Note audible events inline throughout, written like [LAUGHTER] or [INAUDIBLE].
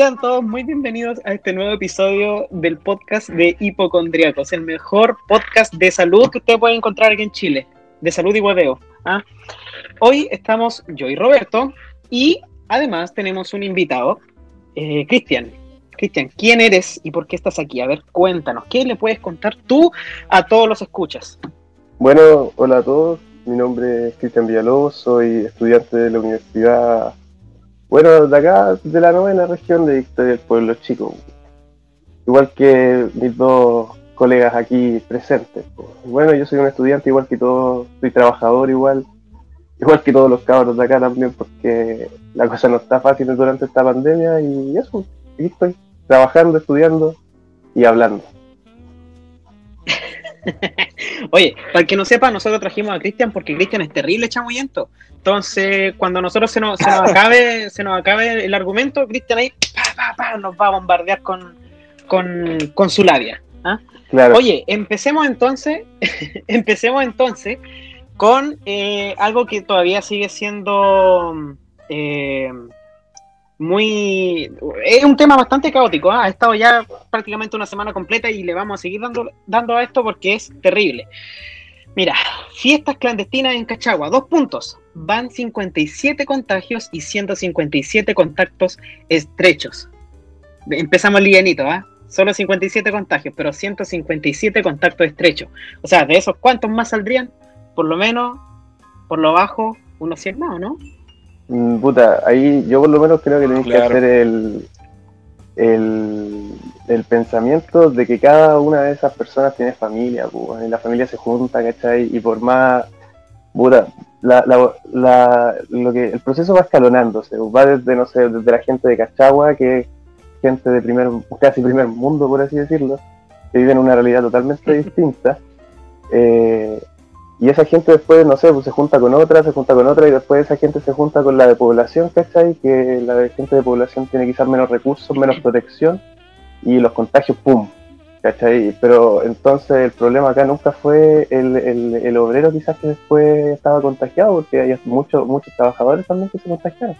Sean todos muy bienvenidos a este nuevo episodio del podcast de Hipocondriacos, el mejor podcast de salud que usted puede encontrar aquí en Chile, de salud y hueveo. ¿ah? Hoy estamos yo y Roberto y además tenemos un invitado, eh, Cristian. Cristian, ¿quién eres y por qué estás aquí? A ver, cuéntanos, ¿qué le puedes contar tú a todos los escuchas? Bueno, hola a todos, mi nombre es Cristian Villalobos, soy estudiante de la Universidad bueno, de acá, de la novena región de Victoria del Pueblo Chico. Igual que mis dos colegas aquí presentes. Bueno, yo soy un estudiante igual que todos, soy trabajador igual, igual que todos los cabros de acá también, porque la cosa no está fácil durante esta pandemia y eso, aquí estoy, trabajando, estudiando y hablando. [LAUGHS] Oye, para el que no sepa, nosotros trajimos a Cristian porque Cristian es terrible chamuyento. Entonces, cuando nosotros se nos, acabe, [LAUGHS] se nos acabe el argumento, Cristian ahí nos va a bombardear con, con, su labia. ¿ah? Oye, empecemos entonces, [LAUGHS] empecemos entonces con eh, algo que todavía sigue siendo eh, muy... Es un tema bastante caótico, ¿ah? ha estado ya prácticamente una semana completa y le vamos a seguir dando, dando a esto porque es terrible. Mira, fiestas clandestinas en Cachagua, dos puntos. Van 57 contagios y 157 contactos estrechos. Empezamos livianito, ¿ah? Solo 57 contagios, pero 157 contactos estrechos. O sea, de esos, ¿cuántos más saldrían? Por lo menos, por lo bajo, unos 100 más, ¿no? Mm, puta, ahí yo por lo menos creo que tenéis que hacer el, el, pensamiento de que cada una de esas personas tiene familia, pues, y la familia se junta, ¿cachai? Y por más, puta, la, la, lo que, el proceso va escalonándose, va desde, no sé, desde la gente de Cachagua, que es gente de primer, casi primer mundo, por así decirlo, que vive en una realidad totalmente [LAUGHS] distinta, eh, y esa gente después, no sé, pues se junta con otra, se junta con otra y después esa gente se junta con la de población, ¿cachai? Que la de gente de población tiene quizás menos recursos, menos protección y los contagios, ¡pum! ¿cachai? Pero entonces el problema acá nunca fue el, el, obrero quizás que después estaba contagiado, porque hay muchos muchos trabajadores también que se contagiaron,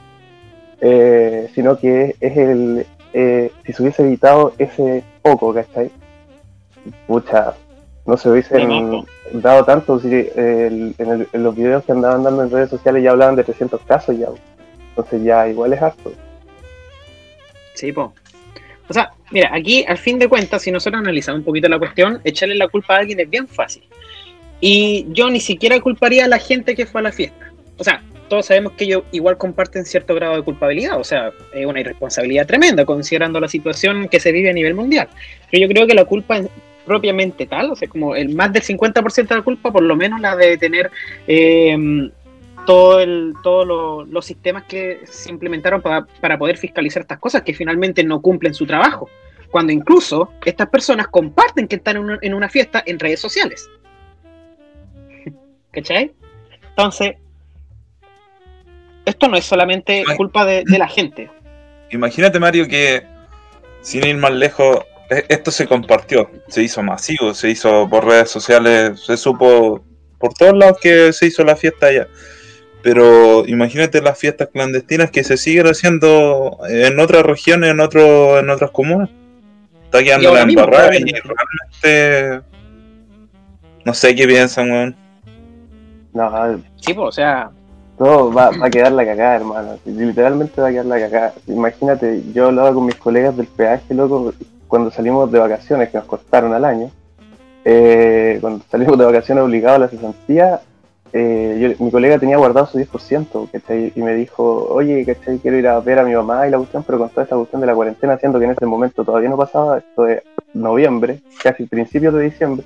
eh, sino que es el, eh, si se hubiese evitado ese poco, ¿cachai? Pucha, no se hubiesen dado tanto. Si, en, los videos que andaban dando en redes sociales ya hablaban de 300 casos ya. Entonces ya igual es harto. Sí, po. O sea, mira, aquí al fin de cuentas, si nosotros analizamos un poquito la cuestión, echarle la culpa a alguien es bien fácil. Y yo ni siquiera culparía a la gente que fue a la fiesta. O sea, todos sabemos que ellos igual comparten cierto grado de culpabilidad, o sea, es una irresponsabilidad tremenda considerando la situación que se vive a nivel mundial. Pero yo creo que la culpa propiamente tal, o sea, como el más del 50% de la culpa, por lo menos la de tener eh, todo el, todos los sistemas que se implementaron para, para poder fiscalizar estas cosas que finalmente no cumplen su trabajo. Cuando incluso estas personas comparten que están en una, en una fiesta en redes sociales. ¿Cachai? Entonces, esto no es solamente culpa de, de la gente. Imagínate, Mario, que sin ir más lejos, esto se compartió, se hizo masivo, se hizo por redes sociales, se supo por todos lados que se hizo la fiesta allá. Pero imagínate las fiestas clandestinas que se siguen haciendo en otras regiones, en otro, en otras comunas. Está quedando la embarrada y realmente no sé qué piensan, weón. No, sí, pues, o sea. No, va, va, a quedar la cagada, hermano. Literalmente va a quedar la cagada. Imagínate, yo hablaba con mis colegas del peaje, loco, cuando salimos de vacaciones, que nos costaron al año, eh, cuando salimos de vacaciones obligados a la cesantía, eh, mi colega tenía guardado su 10%, Y me dijo, oye, ¿cachai? Quiero ir a ver a mi mamá y la cuestión, pero con toda esta cuestión de la cuarentena, siendo que en ese momento todavía no pasaba, esto de noviembre, casi principios de diciembre,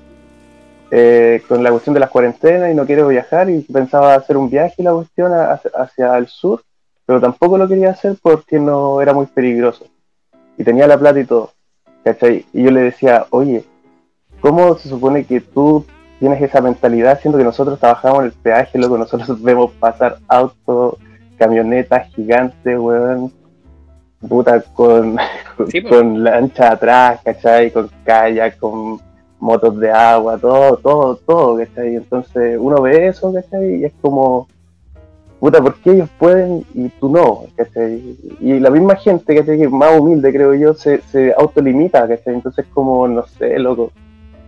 eh, con la cuestión de las cuarentenas y no quiero viajar y pensaba hacer un viaje la cuestión hacia el sur, pero tampoco lo quería hacer porque no era muy peligroso. Y tenía la plata y todo. ¿Cachai? Y yo le decía, oye, ¿cómo se supone que tú tienes esa mentalidad siendo que nosotros trabajamos en el peaje, luego nosotros [LAUGHS] vemos pasar autos, camionetas gigantes, weón, puta, con, pues. con lancha atrás, ¿cachai? Con kayak, con motos de agua, todo, todo, todo, ¿cachai? Entonces uno ve eso, ¿cachai? Y es como, puta, ¿por qué ellos pueden y tú no? ¿cachai? Y la misma gente, ¿cachai? Que es más humilde, creo yo, se, se autolimita, ¿cachai? Entonces, como, no sé, loco.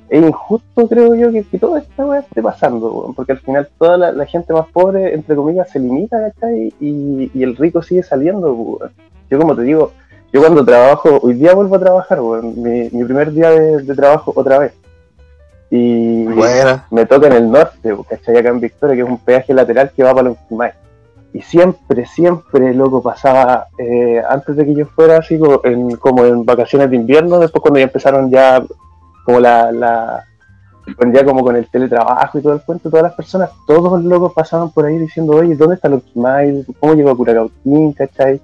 Es injusto, creo yo, que, que toda esta weá esté pasando, weón, porque al final toda la, la gente más pobre, entre comillas, se limita, ¿cachai? Y, y el rico sigue saliendo, weón. Yo, como te digo, yo cuando trabajo, hoy día vuelvo a trabajar, weón, mi, mi primer día de, de trabajo otra vez. Y me toca en el norte, ¿cachai? Acá en Victoria, que es un peaje lateral que va para los Quimay. Y siempre, siempre, loco, pasaba, eh, antes de que yo fuera así, como en, vacaciones de invierno, después cuando ya empezaron ya, como la, ya como con el teletrabajo y todo el cuento, todas las personas, todos los locos pasaban por ahí diciendo, oye, ¿dónde está los Quimay? ¿Cómo llegó a Curacautín? ¿Cachai?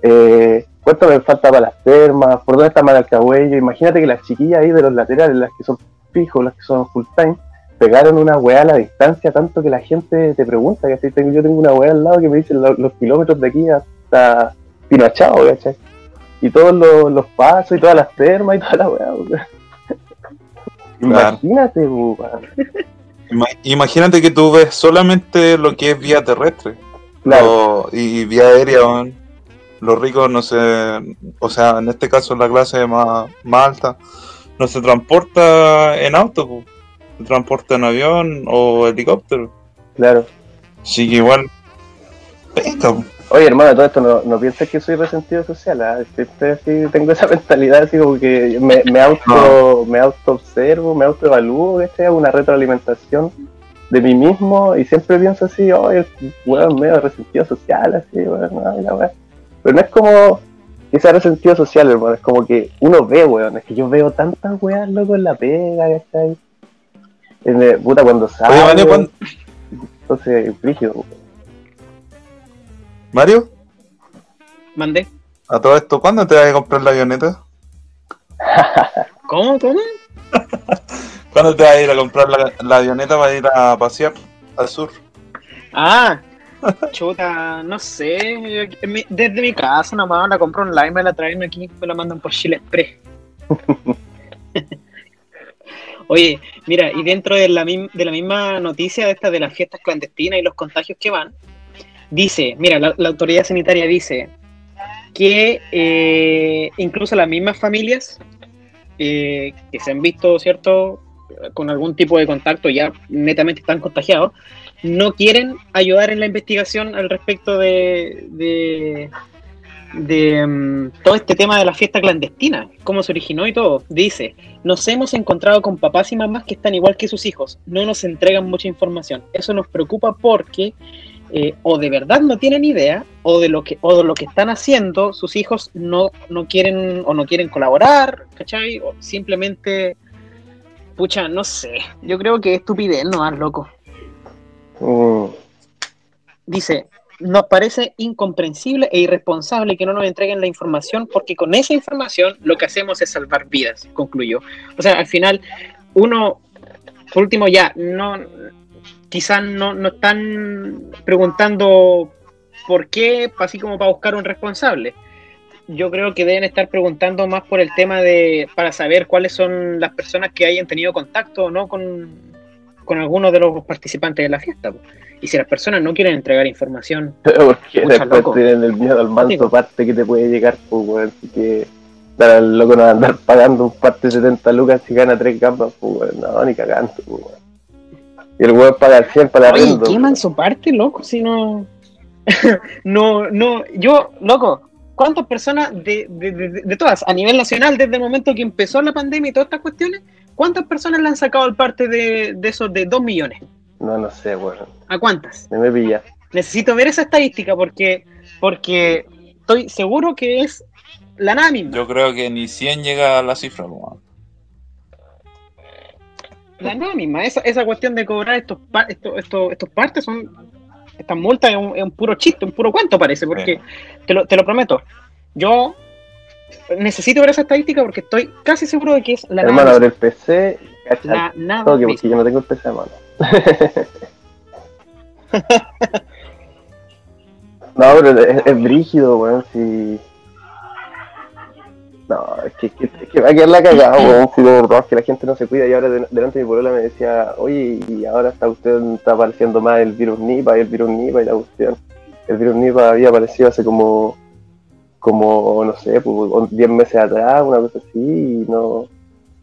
Eh, ¿Cuánto me falta para las termas? ¿Por dónde está Maracagüello? Imagínate que las chiquillas ahí de los laterales, las que son fijos, las que son full time, pegaron una weá a la distancia tanto que la gente te pregunta, Yo tengo una weá al lado que me dice lo- los kilómetros de aquí hasta Pinachao, ¿cachai? Y todos los, los pasos y todas las termas y toda la weá, weón. Imagínate. Ima- Imagínate que tú ves solamente lo que es vía terrestre Claro, y vía aérea. weón. Los ricos no se. O sea, en este caso, la clase más, más alta no se transporta en auto. Se transporta en avión o helicóptero. claro. Así que igual. Venga. Oye, hermano, todo esto no, no pienses que soy resentido social. Siempre así tengo esa [LAUGHS] mentalidad así como que me, me auto me auto observo, me auto evalúo, que hago una retroalimentación de mí mismo y siempre pienso así, oye, weón, medio resentido social, así, weón, ay, la. Pero no es como que sea resentido social, hermano, es como que uno ve, weón, es que yo veo tantas weas, loco, en la pega, ¿cachai? En el- puta, cuando salgo, Oye, Mario, ¿cuándo- entonces, rígido, Mario, Mandé. a todo esto, ¿cuándo te vas a comprar la avioneta? [LAUGHS] ¿Cómo? ¿Cómo? [LAUGHS] ¿Cuándo te vas a ir a comprar la, la avioneta para ir a pasear al sur? Ah, chuta, no sé. Desde mi casa nomás la compro online, me la traen aquí, me la mandan por Chile Express. [LAUGHS] Oye, mira, y dentro de la, de la misma noticia de esta de las fiestas clandestinas y los contagios que van, dice, mira, la, autoridad sanitaria dice que eh, incluso las mismas familias eh, que se han visto, ¿cierto?, con algún tipo de contacto, ya netamente están contagiados, no quieren ayudar en la investigación al respecto de, de, mm, todo este tema de la fiesta clandestina, cómo se originó y todo. Dice, nos hemos encontrado con papás y mamás que están igual que sus hijos, no nos entregan mucha información. Eso nos preocupa porque eh, o de verdad no tienen idea o de lo que o de lo que están haciendo sus hijos no, no quieren o no quieren colaborar, ¿cachai? O simplemente, pucha, no sé, yo creo que es estupidez, no más loco. Mm. Dice, nos parece incomprensible e irresponsable que no nos entreguen la información porque con esa información lo que hacemos es salvar vidas, concluyó. O sea, al final, uno, por último ya, no, quizás no, no están preguntando por qué, así como para buscar un responsable. Yo creo que deben estar preguntando más por el tema de, para saber cuáles son las personas que hayan tenido contacto o no con, con algunos de los participantes de la fiesta. Y si las personas no quieren entregar información, [LAUGHS] Porque después loco. tienen el miedo al manso parte que te puede llegar, pues, weón. Así que, para el loco no va a andar [LAUGHS] pagando un parte de 70 lucas si gana 3 gambas, pues, weón. No, ni cagando, pues, weón. Y el weón paga el 100 para oye, arriendo. queman su parte, loco, si no... [LAUGHS] no, no, yo, loco, ¿cuántas personas de, de, de- de todas, a nivel nacional, desde el momento que empezó la pandemia y todas estas cuestiones, cuántas personas le han sacado el parte de, de esos de 2 millones? No, no sé, weón. ¿A cuántas? Me me pilla. Necesito ver esa estadística porque, porque estoy seguro que es la nada misma. Yo creo que ni 100 llega a la cifra, weón. La nada misma. Esa, esa cuestión de cobrar estos, pa- estos, estos, estos partes son. Estas multas es un, es un puro chiste, un puro cuento parece, porque te, lo, te lo prometo. Yo necesito ver esa estadística porque estoy casi seguro de que es la Hermano, nada abre misma. el PC, cacha La nada toque, misma. porque yo no tengo el PC mano. No, pero es, es brígido, weón, si... No, es que, que, que va a quedar la cagada, weón, si de verdad que la gente no se cuida. Y ahora de- delante de mi polola me decía, oye, y ahora está usted está apareciendo más el virus Nipa y el virus Nipa y la cuestión. El virus Nipa había aparecido hace como, como no sé, pues, 10 meses atrás, una cosa así, y no,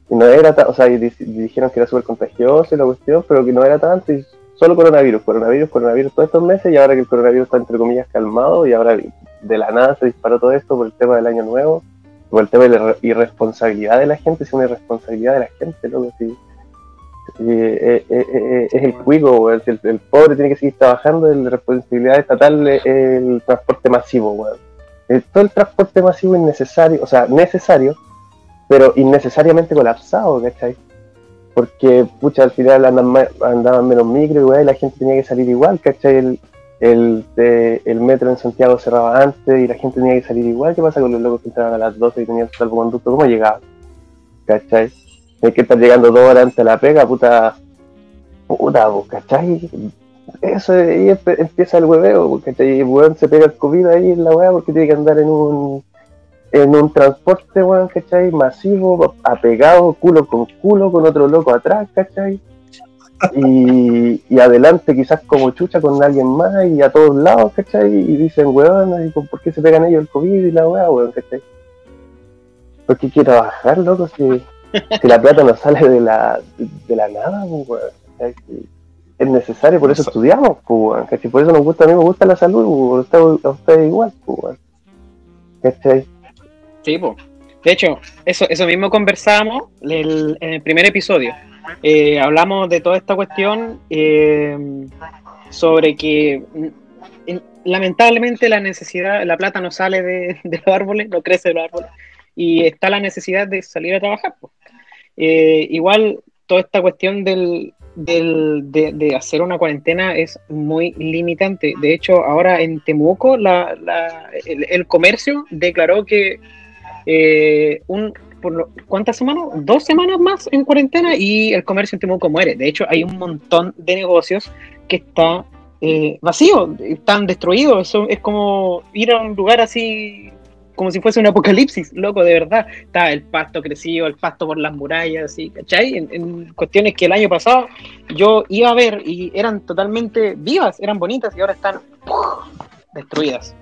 no era tan, o sea, y di- dijeron que era súper contagioso y la cuestión, pero que no era tanto, y solo coronavirus, coronavirus, coronavirus todos estos meses, y ahora que el coronavirus está entre comillas calmado, y ahora de la nada se disparó todo esto por el tema del año nuevo, por el tema de la irre- irresponsabilidad de la gente, es una irresponsabilidad de la gente, loco, sí. Sí, eh, eh, eh, es el cuico, el, el pobre tiene que seguir trabajando, la responsabilidad estatal es el transporte masivo, weón. Eh, Todo el transporte masivo innecesario, o sea, necesario, pero innecesariamente colapsado, ¿cachai? Porque, pucha, al final andan ma- andaban menos micro y weón, y la gente tenía que salir igual, ¿cachai? El, el, de- el metro en Santiago cerraba antes y la gente tenía que salir igual. ¿Qué pasa con los locos que entraban a las 12 y tenían salvoconducto? ¿Cómo llegaban? ¿Cachai? Hay que estar llegando dos horas antes a la pega, puta. Puta, ¿cachai? Eso, ahí empieza el hueveo, porque el weón se pega el COVID ahí en la weá porque tiene que andar en un en un transporte, weón, ¿cachai? Masivo, apegado, culo con culo, con otro loco atrás, ¿cachai? Y, y adelante quizás como chucha con alguien más y a todos lados, ¿cachai? Y dicen, weón, ¿y por qué se pegan ellos el COVID y la weá, weón, ¿cachai? Porque hay que trabajar, loco, si, si la plata no sale de la, de la nada, pues, weón. Es necesario, por eso estudiamos, pues, weón, ¿cachai? Por eso nos gusta, a mí me gusta la salud, pues, a ustedes- a ustedes igual, weón. ¿Cachai? De hecho, eso, eso mismo conversábamos en el primer episodio. Eh, hablamos de toda esta cuestión eh, sobre que mm, en- lamentablemente la necesidad, la plata no sale de, los árboles, no crece de los árboles, y está la necesidad de salir a trabajar. Eh, igual, toda esta cuestión del, del- de, hacer una cuarentena es muy limitante. De hecho, ahora en Temuco, la- el comercio declaró que eh, un, por lo- ¿cuántas semanas? Dos semanas más en cuarentena y el comercio en Temuco muere. De hecho, hay un montón de negocios que está eh, vacío, están destruidos. Eso es como ir a un lugar así, como si fuese un apocalipsis, loco, de verdad. Está el pasto crecido, el pasto por las murallas, así, ¿cachai? En, en cuestiones que el año pasado yo iba a ver y eran totalmente vivas, eran bonitas y ahora están destruidas.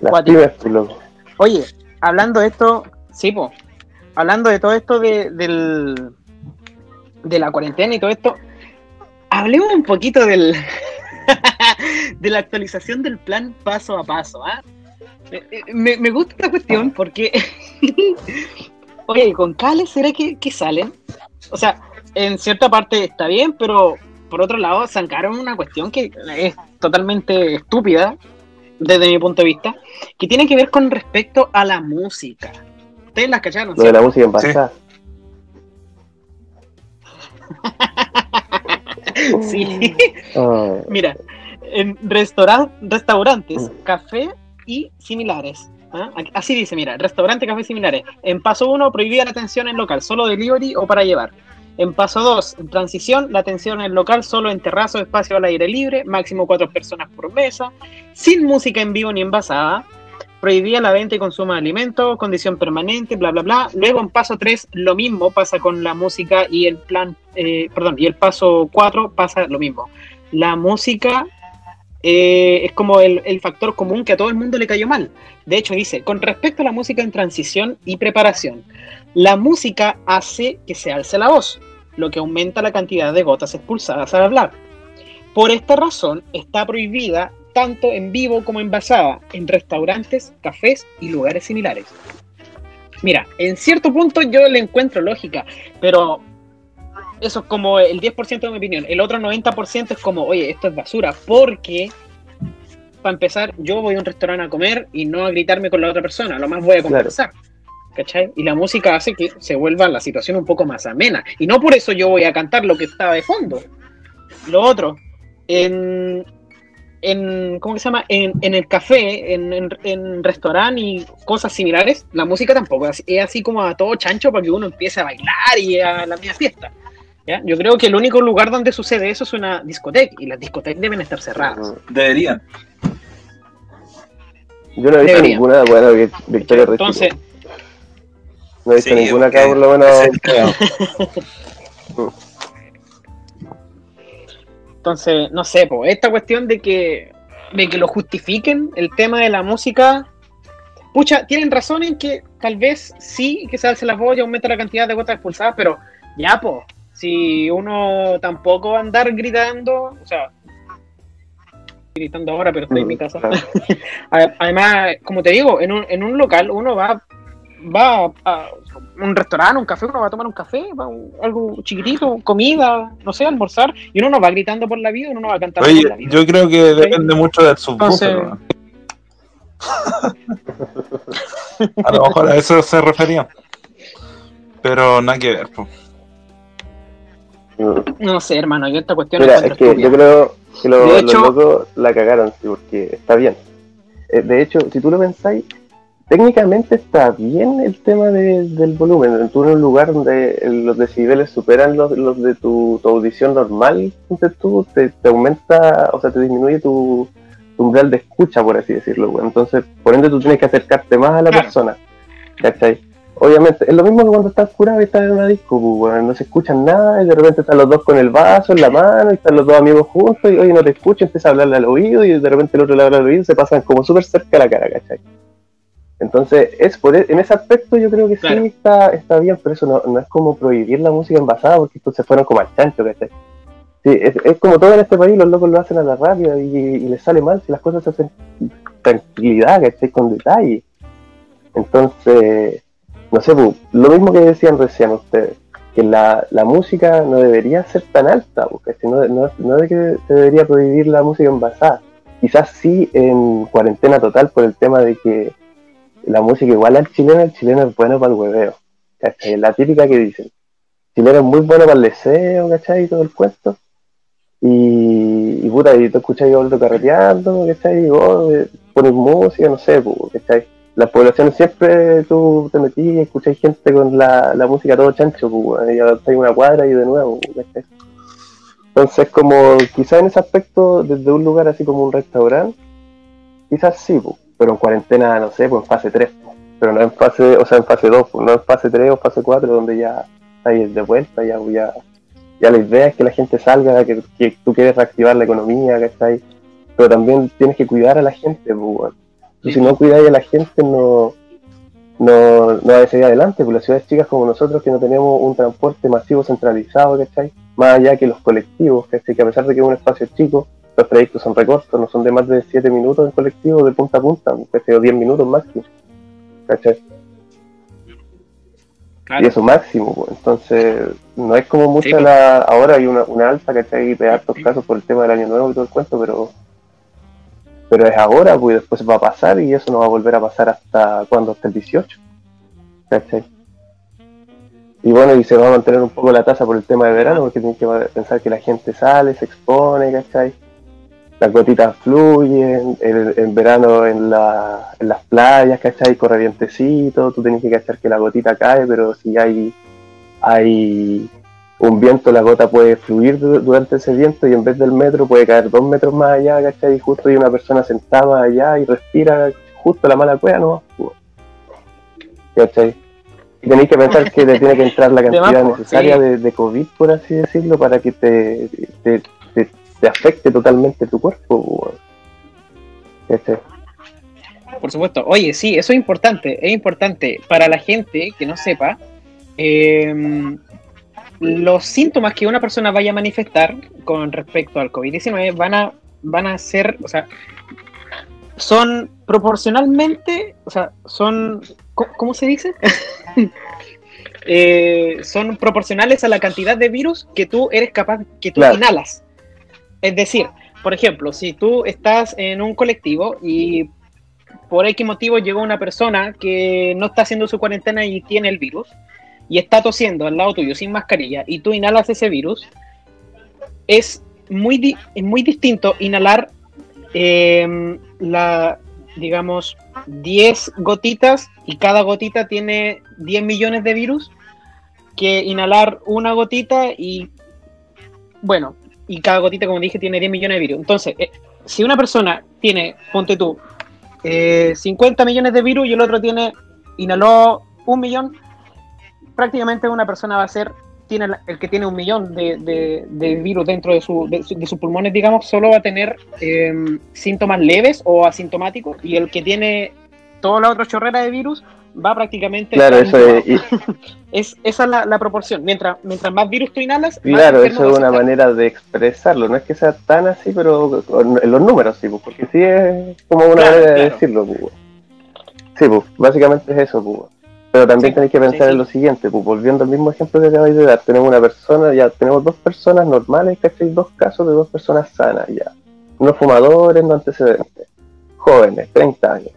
Las pues, loco. Oye, hablando de esto, sí, po, hablando de todo esto de, del, de la cuarentena y todo esto, hablemos un poquito del [LAUGHS] de la actualización del plan paso a paso. ¿ah? Me, me- me gusta esta cuestión porque, [LAUGHS] oye, con Cale, ¿será que, que salen? O sea, en cierta parte está bien, pero por otro lado sacaron una cuestión que es totalmente estúpida desde mi punto de vista, que tiene que ver con respecto a la música. Ustedes las cacharon, Lo de la música en pasada. [LAUGHS] Sí. Ah, Mira, en restauran- restaurantes, café y similares. ¿ah? Así dice, mira, restaurante, café y similares. En paso 1, prohibida la atención en local, solo delivery o para llevar. En paso 2, en transición, la atención en local solo en terrazo, espacio al aire libre, máximo cuatro personas por mesa, sin música en vivo ni envasada. Prohibida la venta y consumo de alimentos, condición permanente, bla, bla, bla. Luego en paso 3, lo mismo pasa con la música y el plan, eh, perdón, y el paso 4 pasa lo mismo. La música eh, es como el factor común que a todo el mundo le cayó mal. De hecho, dice, con respecto a la música en transición y preparación, la música hace que se alce la voz, lo que aumenta la cantidad de gotas expulsadas al hablar. Por esta razón, está prohibida tanto en vivo como envasada en restaurantes, cafés y lugares similares. Mira, en cierto punto yo le encuentro lógica, pero eso es como el 10% de mi opinión. El otro 90% es como, oye, esto es basura, porque para empezar, yo voy a un restaurante a comer y no a gritarme con la otra persona, lo más voy a conversar. ¿Cachai? Y la música hace que se vuelva la situación un poco más amena. Y no por eso yo voy a cantar lo que estaba de fondo. Lo otro, en, en ¿cómo que se llama? En, en el café, en, en, en restaurante y cosas similares, la música tampoco es, es así como a todo chancho para que uno empiece a bailar y a la misma fiesta. ¿ya? Yo creo que el único lugar donde sucede eso es una discoteca y las discotecas deben estar cerradas. Deberían. Yo no he visto Debería. ninguna, bueno, que Victoria. Entonces, No he visto Sí, ninguna acá, por lo menos. [LAUGHS] Entonces, no sé, po, esta cuestión de que, de que lo justifiquen, el tema de la música, pucha, tienen razón en que tal vez sí que se alce la voz y aumenta la cantidad de gotas expulsadas, pero ya, po, si uno tampoco va a andar gritando, o sea, gritando ahora, pero estoy en mi casa. Claro. [LAUGHS] A- Además, como te digo, en un, en un local uno va, va a un restaurante, un café, uno va a tomar un café, va a un- algo chiquitito, comida, no sé, almorzar, y uno no va gritando por la vida, uno no va cantando Oye, por la vida. yo creo que depende mucho del subwoofer. Entonces-. [LAUGHS] A lo mejor a eso se refería. Pero nada que ver. po. No sé, hermano, yo esta cuestión Mira, es que yo creo que lo- De los hecho- locos la cagaron, sí, porque está bien. Eh, De hecho, si tú lo pensáis, técnicamente está bien el tema de- del volumen. Tú en un lugar donde los decibeles superan los, los de tu, tu audición normal, ponte tú, te, te aumenta, o sea, te disminuye tu, tu umbral de escucha, por así decirlo. güey. Entonces, por ende, tú tienes que acercarte más a la Claro. persona. ¿Cachai? Obviamente, es lo mismo que cuando estás curado y estás en una disco, pues, no se escuchan nada y de repente están los dos con el vaso en la mano y están los dos amigos juntos y oye, no te escucho, empieza a hablarle al oído y de repente el otro le habla al oído y se pasan como súper cerca a la cara, ¿cachai? Entonces, es por e- en ese aspecto yo creo que Claro. sí está, está bien, pero eso no, no es como prohibir la música envasada porque estos se fueron como al chancho, ¿cachai? Sí, es, es como todo en este país, los locos lo hacen a la rápida y, y les sale mal si las cosas se hacen tranquilidad, ¿cachai? Con detalle. Entonces, no sé, pu, lo mismo que decían recién ustedes, que la, la música no debería ser tan alta, porque no, no, no de que se debería prohibir la música envasada. Quizás sí en cuarentena total por el tema de que la música igual al chileno, el chileno es bueno para el hueveo. ¿cachai? La típica que dicen, el chileno es muy bueno para el deseo, ¿cachai? Y todo el cuento. Y, y puta, y tú escuchas a otro carreteando, ¿cachai? Y vos eh, pones música, no sé, ¿cachai? Las poblaciones siempre tú te metís y gente con la, la música todo chancho, pues, y avanzáis una cuadra y de nuevo, ¿cachai? Entonces, como quizás en ese aspecto, desde un lugar así como un restaurante, quizás sí, pues, pero en cuarentena, no sé, pues en fase 3, pues, pero no en fase, o sea, en fase 2, pues, no en fase 3 o fase 4, donde ya estáis de vuelta, ya, ya, ya la idea es que la gente salga, que, que tú quieres reactivar la economía, ¿cachai? Pero también tienes que cuidar a la gente, pues, si no cuidáis a la gente, no, no, no va a seguir adelante, pues las ciudades chicas como nosotros que no tenemos un transporte masivo centralizado, ¿cachai? Más allá que los colectivos, ¿cachai? Que a pesar de que es un espacio chico, los trayectos son recortos, no son de más de 7 minutos en colectivo, de punta a punta. O 10 minutos máximo, ¿cachai? Claro. Y eso máximo, pues. entonces no es como mucha Sí, pues. la... Ahora hay una, una alza, ¿cachai? De hartos casos por el tema del año nuevo y todo el cuento, pero pero es ahora, pues después va a pasar y eso no va a volver a pasar hasta cuando, hasta el 18. ¿Cachai? Y bueno, y se va a mantener un poco la tasa por el tema de verano, porque tienes que pensar que la gente sale, se expone, ¿cachai? Las gotitas fluyen, en, en verano en, la, en las playas, ¿cachai? Corre vientecito, tú tienes que cachar que la gotita cae, pero si hay, hay un viento, la gota puede fluir du- durante ese viento y en vez del metro puede caer dos metros más allá, ¿cachai? Y justo hay una persona sentada más allá y respira justo la mala cueva, ¿no? ¿Cachai? Y tenéis que pensar que le tiene que entrar la [LAUGHS] cantidad necesaria de COVID, por así decirlo, para que te, te, te- te afecte totalmente tu cuerpo. po, ¿Cachai? Por supuesto. Oye, sí, eso es importante. Es importante para la gente que no sepa. eh, los síntomas que una persona vaya a manifestar con respecto al COVID-19 van a, van a ser, o sea, son proporcionalmente, o sea, son, ¿cómo, cómo se dice? [LAUGHS] Eh, son proporcionales a la cantidad de virus que tú eres capaz, que tú Claro. inhalas. Es decir, por ejemplo, si tú estás en un colectivo y por X motivo llegó una persona que no está haciendo su cuarentena y tiene el virus y está tosiendo al lado tuyo sin mascarilla y tú inhalas ese virus, es muy, es muy distinto inhalar eh, la, digamos, 10 gotitas y cada gotita tiene 10 millones de virus que inhalar una gotita y, bueno, y cada gotita, como dije, tiene 10 millones de virus. Entonces, eh, si una persona tiene, ponte tú, eh, 50 millones de virus y el otro tiene, inhaló un millón, prácticamente una persona va a ser, tiene el que tiene un millón de, de- virus dentro de, su, de, su- de sus pulmones, digamos, solo va a tener eh, síntomas leves o asintomáticos, y el que tiene toda la otra chorrera de virus va prácticamente... Claro, eso es, y- [LAUGHS] Es, esa es la, la proporción. Mientras, mientras más virus tú inhalas, claro, eso es una manera de expresarlo. No es que sea tan así, pero en los números sí, pues, porque sí es como una Claro, manera de claro. decirlo. Pues. Sí, pues, básicamente es eso. Pues. Pero también Sí, tenéis que pensar sí, en lo siguiente, pues, volviendo al mismo ejemplo que acabáis de dar, tenemos una persona, ya tenemos dos personas normales, ¿cachai? Dos casos de dos personas sanas, ya. Unos fumadores, no antecedentes. Jóvenes, 30 años.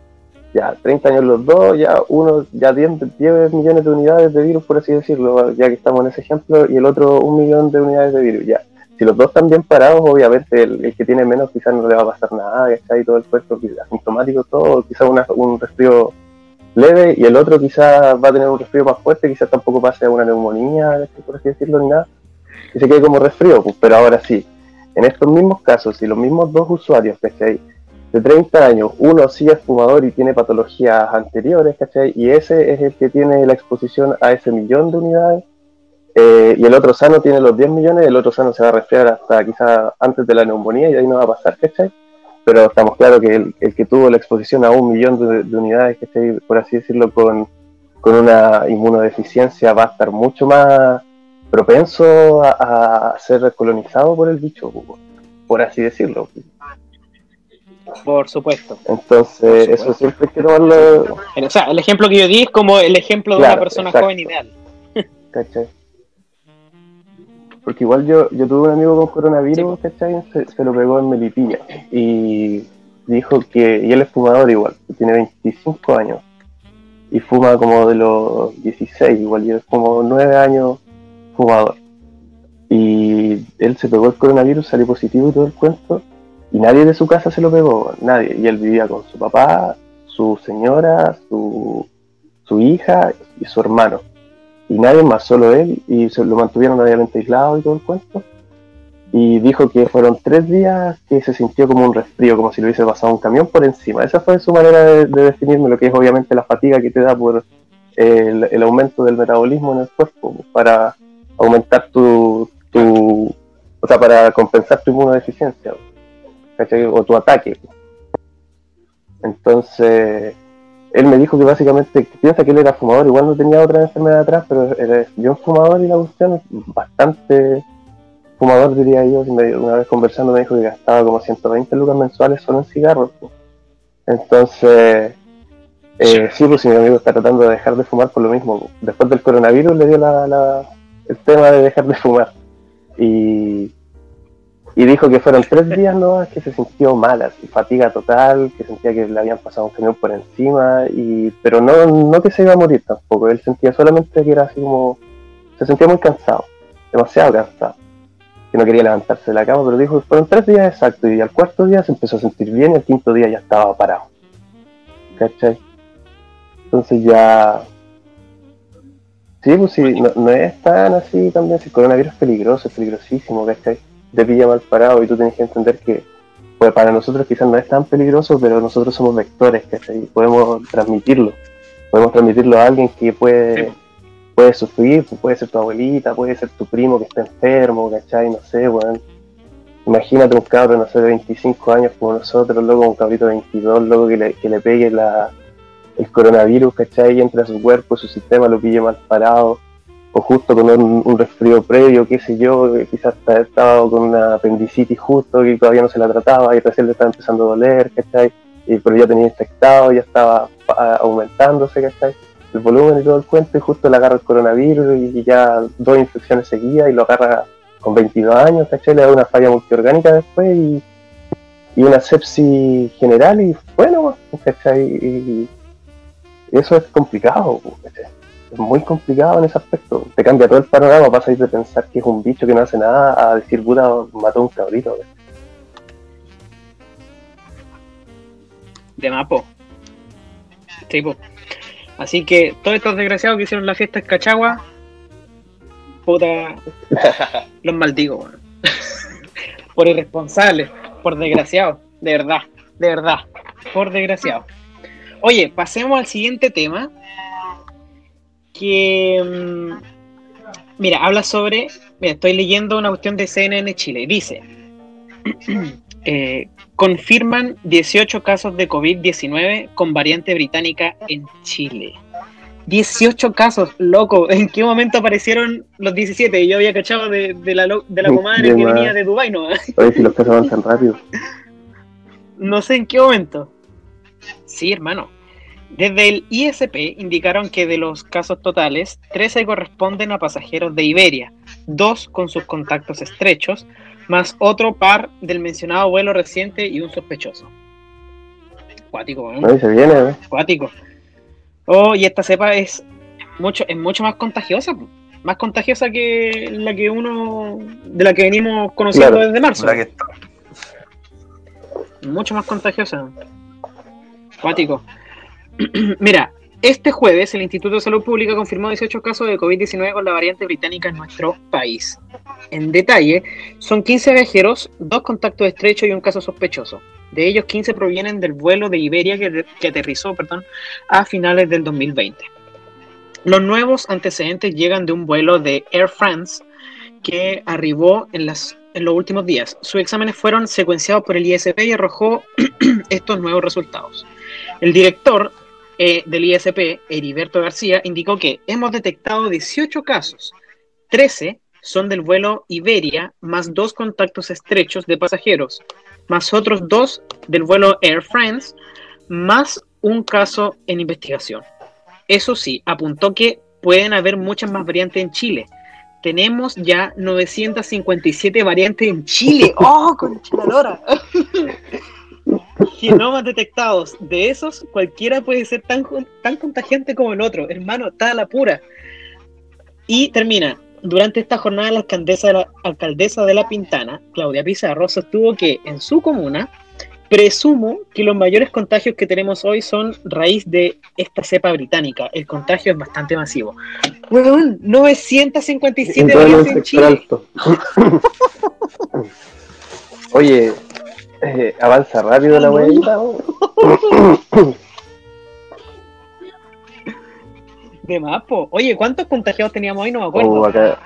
Ya, 30 años los dos, ya uno, ya 10, 10 millones de unidades de virus, por así decirlo, ya que estamos en ese ejemplo, y el otro un millón de unidades de virus, ya. Si los dos están bien parados, obviamente el, que tiene menos quizás no le va a pasar nada, ¿cachai? Todo el cuerpo asintomático, todo, quizás un resfrío leve, y el otro quizás va a tener un resfrío más fuerte, quizás tampoco pase a una neumonía, ¿cachai? por así decirlo, ni nada, y se quede como resfrío, pues, pero ahora sí, en estos mismos casos, si los mismos dos usuarios, ¿cachai? De 30 años, uno sí es fumador y tiene patologías anteriores, ¿cachai? Y ese es el que tiene la exposición a ese millón de unidades, eh, y el otro sano tiene los 10 millones, el otro sano se va a resfriar hasta quizás antes de la neumonía y ahí no va a pasar, ¿cachai? Pero estamos claros que el, que tuvo la exposición a un millón de, de unidades, ¿cachai? Por así decirlo, con, con una inmunodeficiencia va a estar mucho más propenso a, a ser colonizado por el bicho, por así decirlo. Por supuesto. Entonces, Por eso siempre hay que tomarlo, O sea, el ejemplo que yo di es como el ejemplo de una persona exacto. joven ideal. ¿cachai? Porque igual yo, yo tuve un amigo con coronavirus, ¿cachai? Se, se lo pegó en Melipilla. Y dijo que, y él es fumador igual, tiene 25 años. Y fuma como de los 16, igual, y es como 9 años fumador. Y él se pegó el coronavirus, salió positivo y todo el cuento. Y nadie de su casa se lo pegó, nadie. Y él vivía con su papá, su señora, su, su hija y su hermano y nadie más, solo él, y se lo mantuvieron obviamente aislado y todo el cuento. Y dijo que fueron tres días que se sintió como un resfrío, como si le hubiese pasado un camión por encima. Esa fue su manera de, de definirme lo que es obviamente la fatiga que te da por el, el aumento del metabolismo en el cuerpo, para aumentar tu, tu o sea, para compensar tu inmunodeficiencia, ¿cachai? o tu ataque. Entonces, él me dijo que básicamente piensa que él era fumador, igual no tenía otra enfermedad atrás, pero era yo fumador y la cuestión bastante fumador diría yo, una vez conversando me dijo que gastaba como 120 lucas mensuales solo en cigarros. Entonces, eh, sí, pues si mi amigo está tratando de dejar de fumar por lo mismo, después del coronavirus le dio la, la- el tema de dejar de fumar. Y, y dijo que fueron tres días nomás que se sintió mal, así, fatiga total, que sentía que le habían pasado un camión por encima, y pero no, no que se iba a morir tampoco, él sentía solamente que era así como, se sentía muy cansado, demasiado cansado, que no quería levantarse de la cama, pero dijo que fueron tres días exactos, y al cuarto día se empezó a sentir bien, y al quinto día ya estaba parado, ¿cachai? Entonces ya... Sí, pues sí, no, no es tan así también, si el coronavirus es peligroso, es peligrosísimo, ¿cachai? Te pilla mal parado y tú tienes que entender que pues para nosotros quizás no es tan peligroso, pero nosotros somos vectores, ¿cachai? Podemos transmitirlo. Podemos transmitirlo a alguien que puede, Sí. puede sufrir, puede ser tu abuelita, puede ser tu primo que está enfermo, ¿cachai? No sé, weón. Imagínate un cabro, no sé, de 25 años como nosotros, luego un cabrito de 22, luego que le, que le pegue la, el coronavirus, ¿cachai? Y entre a su cuerpo, su sistema lo pille mal parado o justo con un, un resfrío previo, qué sé yo, quizás estaba con una apendicitis justo, que todavía no se la trataba y recién le estaba empezando a doler, ¿cachai? Y, pero ya tenía infectado, ya estaba ah, aumentándose, ¿cachai? El volumen y todo el cuento, y justo le agarra el coronavirus y ya dos infecciones seguidas y lo agarra con 22 años, ¿cachai? Le da una falla multiorgánica después y, y una sepsis general y bueno, ¿cachai? Y, y eso es complicado, ¿cachai? Es muy complicado en ese aspecto. Te cambia todo el panorama, vas a ir de pensar que es un bicho que no hace nada a decir, puta, mató a un cabrito. ¿ves? De mapo. Sí, po. Así que todos estos desgraciados que hicieron la fiesta en Cachagua, puta, [LAUGHS] los maldigo, weón. [LAUGHS] por irresponsables, por desgraciados, de verdad, de verdad, por desgraciados. Oye, pasemos al siguiente tema. Que. mm, Mira, habla sobre. Mira, estoy leyendo una cuestión de CNN Chile. Dice: [CLEARS THROAT] eh, Confirman 18 casos de COVID-19 con variante británica en Chile. 18 casos, loco. [LAUGHS] ¿En qué momento aparecieron los 17? Yo había cachado de, de la, de la comadre De que venía de Dubai, ¿no? [LAUGHS] Oye, si los casos avanzan rápido. No sé en qué momento. Sí, hermano. Desde el ISP indicaron que de los casos totales, 13 corresponden a pasajeros de Iberia, dos con sus contactos estrechos, más otro par del mencionado vuelo reciente y un sospechoso. Cuático, ¿no? Ahí se viene, ¿eh? Cuático. Oh, y esta cepa es mucho, es mucho más contagiosa, más contagiosa que la que uno, de la que venimos conociendo Claro. desde marzo. La que está. Mucho más contagiosa. Cuático. [CLEARS THROAT] Mira, este jueves el Instituto de Salud Pública confirmó 18 casos de COVID-19 con la variante británica en nuestro país. En detalle, son 15 viajeros, dos contactos estrechos y un caso sospechoso. De ellos, 15 provienen del vuelo de Iberia que, que aterrizó perdón, a finales del 2020. Los nuevos antecedentes llegan de un vuelo de Air France que arribó en, las, en los últimos días. Sus exámenes fueron secuenciados por el ISP y arrojó [CLEARS THROAT] estos nuevos resultados. El director eh, del ISP, Heriberto García, indicó que hemos detectado 18 casos, 13 son del vuelo Iberia, más dos contactos estrechos de pasajeros, más otros dos del vuelo Air France, más un caso en investigación. Eso sí, apuntó que pueden haber muchas más variantes en Chile. Tenemos ya 957 variantes en Chile. [LAUGHS] ¡Oh, la lora! [LAUGHS] Genomas detectados. De esos, cualquiera puede ser tan, tan contagiante como el otro. Hermano, está a la pura. Y termina. Durante esta jornada, la alcaldesa de la, alcaldesa de la Pintana, Claudia Pizarro, sostuvo que en su comuna presumo que los mayores contagios que tenemos hoy son raíz de esta cepa británica. El contagio es bastante masivo. Weón, 957 En variantes Chile. alto. [LAUGHS] Oye, eh, avanza rápido la huevita. [COUGHS] De más, po. Oye, ¿cuántos contagiados teníamos hoy? No me acuerdo. Acá.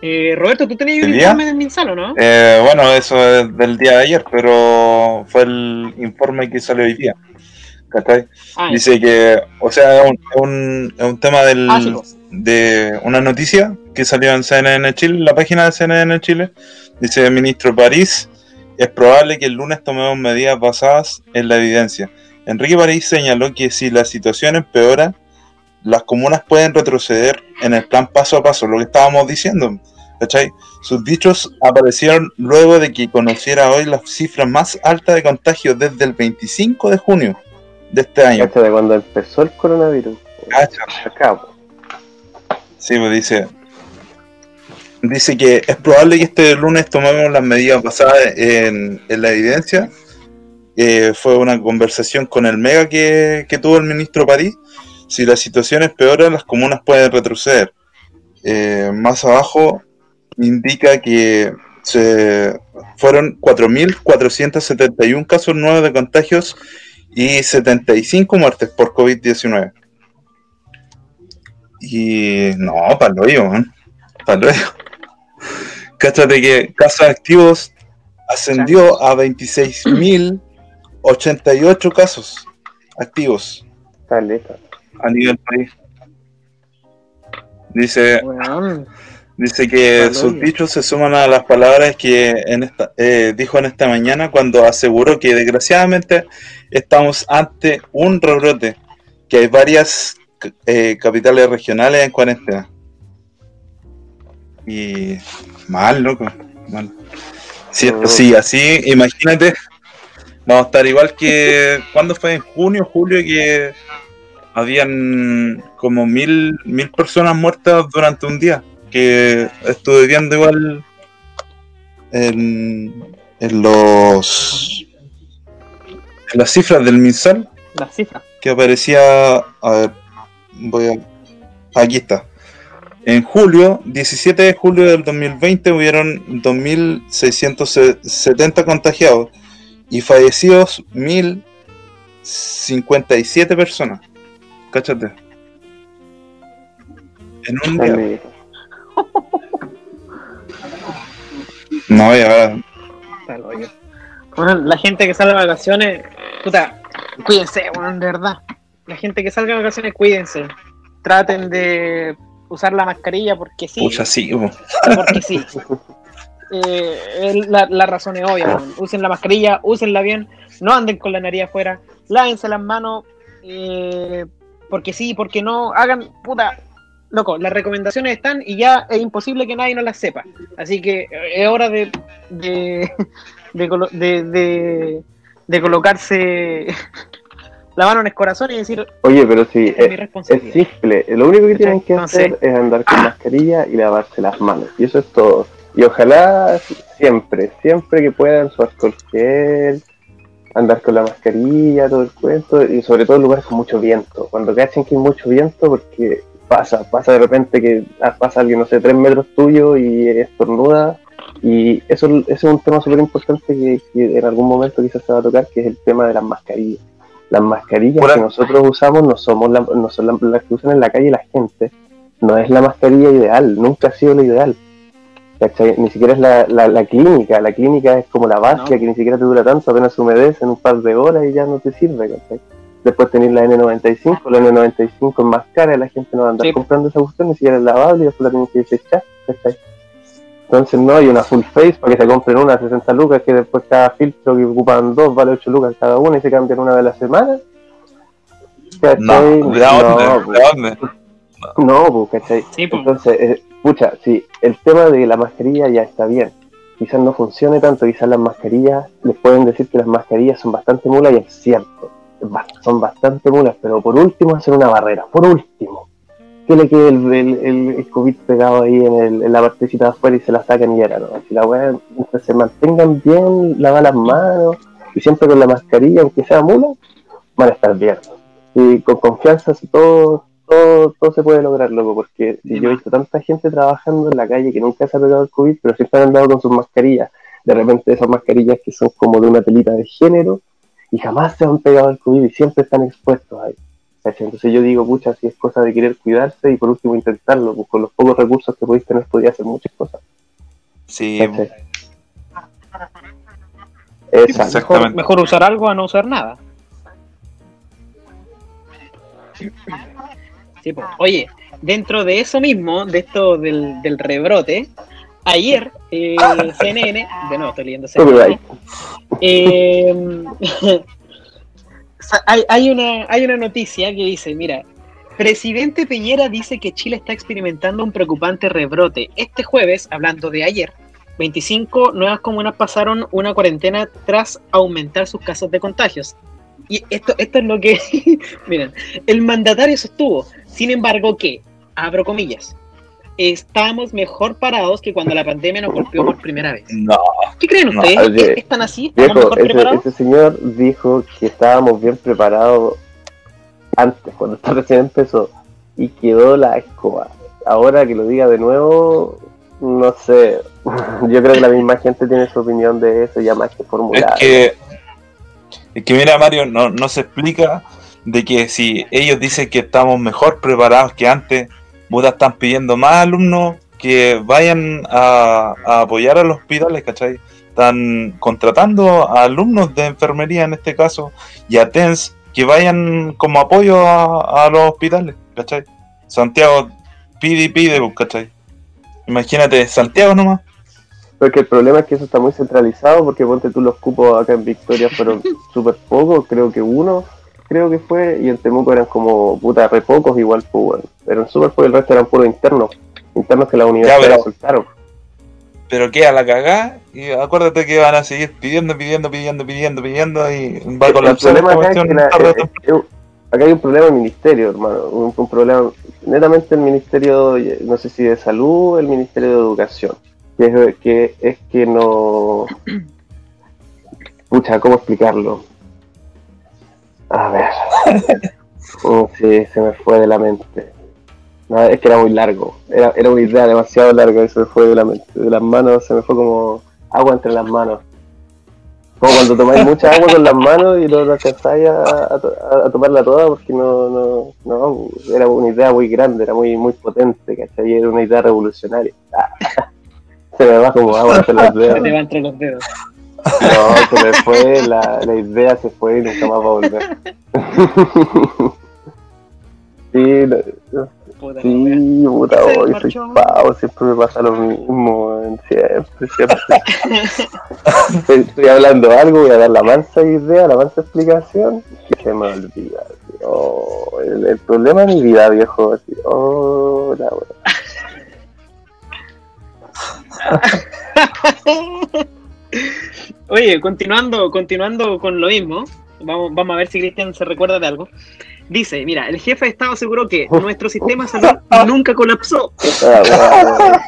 Eh, Roberto, tú tenías un informe del Minsalo, ¿no? Eh, bueno, eso es del día de ayer, pero fue el informe que salió hoy día. ¿Cachai? Ah, Dice que, o sea, es un, es un, un tema del, Ah, sí, de una noticia que salió en CNN Chile, la página de CNN Chile. Dice el ministro París, es probable que el lunes tomemos medidas basadas en la evidencia. Enrique París señaló que si la situación empeora, las comunas pueden retroceder en el plan paso a paso, lo que estábamos diciendo. ¿cachai? Sus dichos aparecieron luego de que conociera hoy las cifras más altas de contagios desde el 25 de junio de este año. Cacha de cuando empezó el coronavirus. Cacha. Acá, po. Sí, pues dice. Dice que es probable que este lunes tomemos las medidas basadas en, la evidencia. Eh, fue una conversación con el Mega que, tuvo el ministro París. Si la situación es peor, las comunas pueden retroceder. Eh, más abajo indica que se fueron 4.471 casos nuevos de contagios y 75 muertes por COVID-19. Y no, para lo digo, man. Para lo digo. Cáchate que casos activos ascendió a 26.088 casos activos Caleta. a nivel país. Dice, dice que sus dichos se suman a las palabras que en esta, eh, dijo en esta mañana cuando aseguró que desgraciadamente estamos ante un rebrote, que hay varias eh, capitales regionales en cuarentena. Y mal, loco, mal. Si, Oh. si así, imagínate, vamos a estar igual que [LAUGHS] cuando fue en junio, julio, que habían como mil, mil personas muertas durante un día, que estuve viendo igual en, en los en las cifras del MinSal La cifra. que aparecía, a ver, voy a, aquí está. En julio, 17 de julio del 2020, hubieron 2.670 contagiados y fallecidos 1.057 personas. Cáchate. En un día. [LAUGHS] No, ya. Bueno, la gente que sale de vacaciones, puta, cuídense, weón, de verdad. La gente que salga de vacaciones, cuídense. Traten de usar la mascarilla porque sí. Pucha, sí, po. Porque sí. Eh, la, la razón es obvia. Usen la mascarilla, úsenla bien, no anden con la nariz afuera, lávense las manos, eh, porque sí, porque no, hagan, puta, loco, las recomendaciones están y ya es imposible que nadie no las sepa. Así que eh, es hora de, de, [LAUGHS] de, de- de colocarse la mano en el corazón y decir, Oye, pero sí, es mi es, simple. Lo único que tienen que Entonces- hacer es andar con mascarilla y lavarse las manos. Y eso es todo. Y ojalá siempre, siempre que puedan, su alcohol gel, andar con la mascarilla, todo el cuento, y sobre todo en lugares con mucho viento. Cuando cachen que hay mucho viento, porque pasa, pasa de repente que ah, pasa alguien, no sé, tres metros tuyo y estornuda. Y eso, eso es un tema súper importante que, que en algún momento quizás se va a tocar, que es el tema de las mascarillas. Las mascarillas que nosotros usamos no somos la- no son la- las que usan en la calle la gente. No es la mascarilla ideal, nunca ha sido lo ideal. ¿Cachai? Ni siquiera es la, la, la clínica, la clínica es como la básica No. que ni siquiera te dura tanto, apenas humedece en un par de horas y ya no te sirve. ¿cachai? Después tenés la N95, la N95 es más cara, la gente no va a andar Sí. comprando esa cuestión, ni siquiera es lavable y después la tienes que desechar. ¿cachai? Entonces no hay una full face para que se compren una a 60 lucas, que después cada filtro que ocupan dos vale 8 lucas cada una y se cambian una de la semana. ¿Cachai? No, ¿de dónde? No, ¿De dónde? no, pues, ¿cachai? Sí, pues. Entonces, eh, pucha, sí, el tema de la mascarilla ya está bien. Quizás no funcione tanto, quizás las mascarillas, les pueden decir que las mascarillas son bastante mulas y es cierto, son bastante mulas, pero por último hacen una barrera, por último. Que le quede el, el, COVID pegado ahí en, el- en la partecita de afuera y se la sacan y era, ¿no? Si la weá, mientras se mantengan bien, lavar las manos y siempre con la mascarilla, aunque sea mula, van a estar bien. Y con confianza todo, todo, todo se puede lograr, loco, porque Sí, yo he visto tanta gente trabajando en la calle que nunca se ha pegado el COVID, pero siempre han andado con sus mascarillas. De repente esas mascarillas que son como de una telita de género y jamás se han pegado el COVID y siempre están expuestos ahí. ¿Cachai? Entonces yo digo, pucha, si es cosa de querer cuidarse y por último intentarlo, pues con los pocos recursos que podéis tener podía hacer muchas cosas. Sí. Mejor, Exactamente. mejor usar algo a no usar nada. Sí, po. Oye, dentro de eso mismo, de esto del, del rebrote, ayer eh, [LAUGHS] CNN, de nuevo estoy leyendo CNN, eh, hay, hay una, hay una noticia que dice, mira, presidente Piñera dice que Chile está experimentando un preocupante rebrote. Este jueves, hablando de ayer, 25 nuevas comunas pasaron una cuarentena tras aumentar sus casos de contagios. Y esto, esto es lo que, [LAUGHS] miren, el mandatario sostuvo, sin embargo, que, abro comillas, estamos mejor parados que cuando la pandemia nos golpeó por primera vez. No, ¿Qué creen No, ustedes? oye, ¿Es- ¿Están así? ¿Estamos Viejo, mejor ese, preparados? ese señor dijo que estábamos bien preparados antes, cuando esto recién empezó, y quedó la escoba. Ahora que lo diga de nuevo, no sé. [LAUGHS] Yo creo que la misma gente tiene su opinión de eso, ya más que es formulada. que, es que mira Mario, no, no se explica de que si ellos dicen que estamos mejor preparados que antes, puta, están pidiendo más alumnos que vayan a, a apoyar a los hospitales, ¿cachai? Están contratando a alumnos de enfermería en este caso y a TENS que vayan como apoyo a, a los hospitales, ¿cachai? Santiago pide y pide, pues, ¿cachai? Imagínate, Santiago nomás. Porque el problema es que eso está muy centralizado, porque ponte tú los cupos acá en Victoria fueron [LAUGHS] súper pocos, creo que uno, creo que fue, y en Temuco eran como, puta, re pocos igual, pues, bueno. Eran súper pocos, el resto eran puros internos, internos que la universidad soltaron. pero queda la cagada y acuérdate que van a seguir pidiendo, pidiendo, pidiendo, pidiendo, pidiendo y va a el colapsar problema acá es que la- eh, temprano. eh, acá hay un problema en el ministerio, hermano, un, un problema netamente el ministerio, eh, no sé si de salud o el ministerio de educación, que es que, es que no... [CLEARS THROAT] Pucha, ¿cómo explicarlo? A ver. Mm, sí, se me fue de la mente. No, es que era muy largo. Era, era una idea demasiado larga y se me fue de la mente. De las manos, se me fue como agua entre las manos. Como cuando tomáis mucha agua con las manos y no alcanzáis a, a, a, tomarla toda porque no, no, no, era una idea muy grande, era muy muy potente, ¿cachai? Era una idea revolucionaria. Ah, [LAUGHS] se me va como agua entre los dedos. Se te va entre los dedos. No, se me fue, la, la idea se fue y nunca más va a volver. [LAUGHS] sí, no, Puta, sí, puta, hoy soy pavo, siempre me pasa lo mismo, siempre, siempre. estoy, estoy hablando algo, voy a dar la mansa idea, la mansa explicación, y se me olvida. Oh, el, el problema de mi vida, viejo, así, oh, la wea. [LAUGHS] Oye, continuando, continuando con lo mismo, vamos, vamos a ver si Cristian se recuerda de algo. Dice, mira, el jefe de Estado aseguró que nuestro sistema de salud [LAUGHS] nunca colapsó. Ah.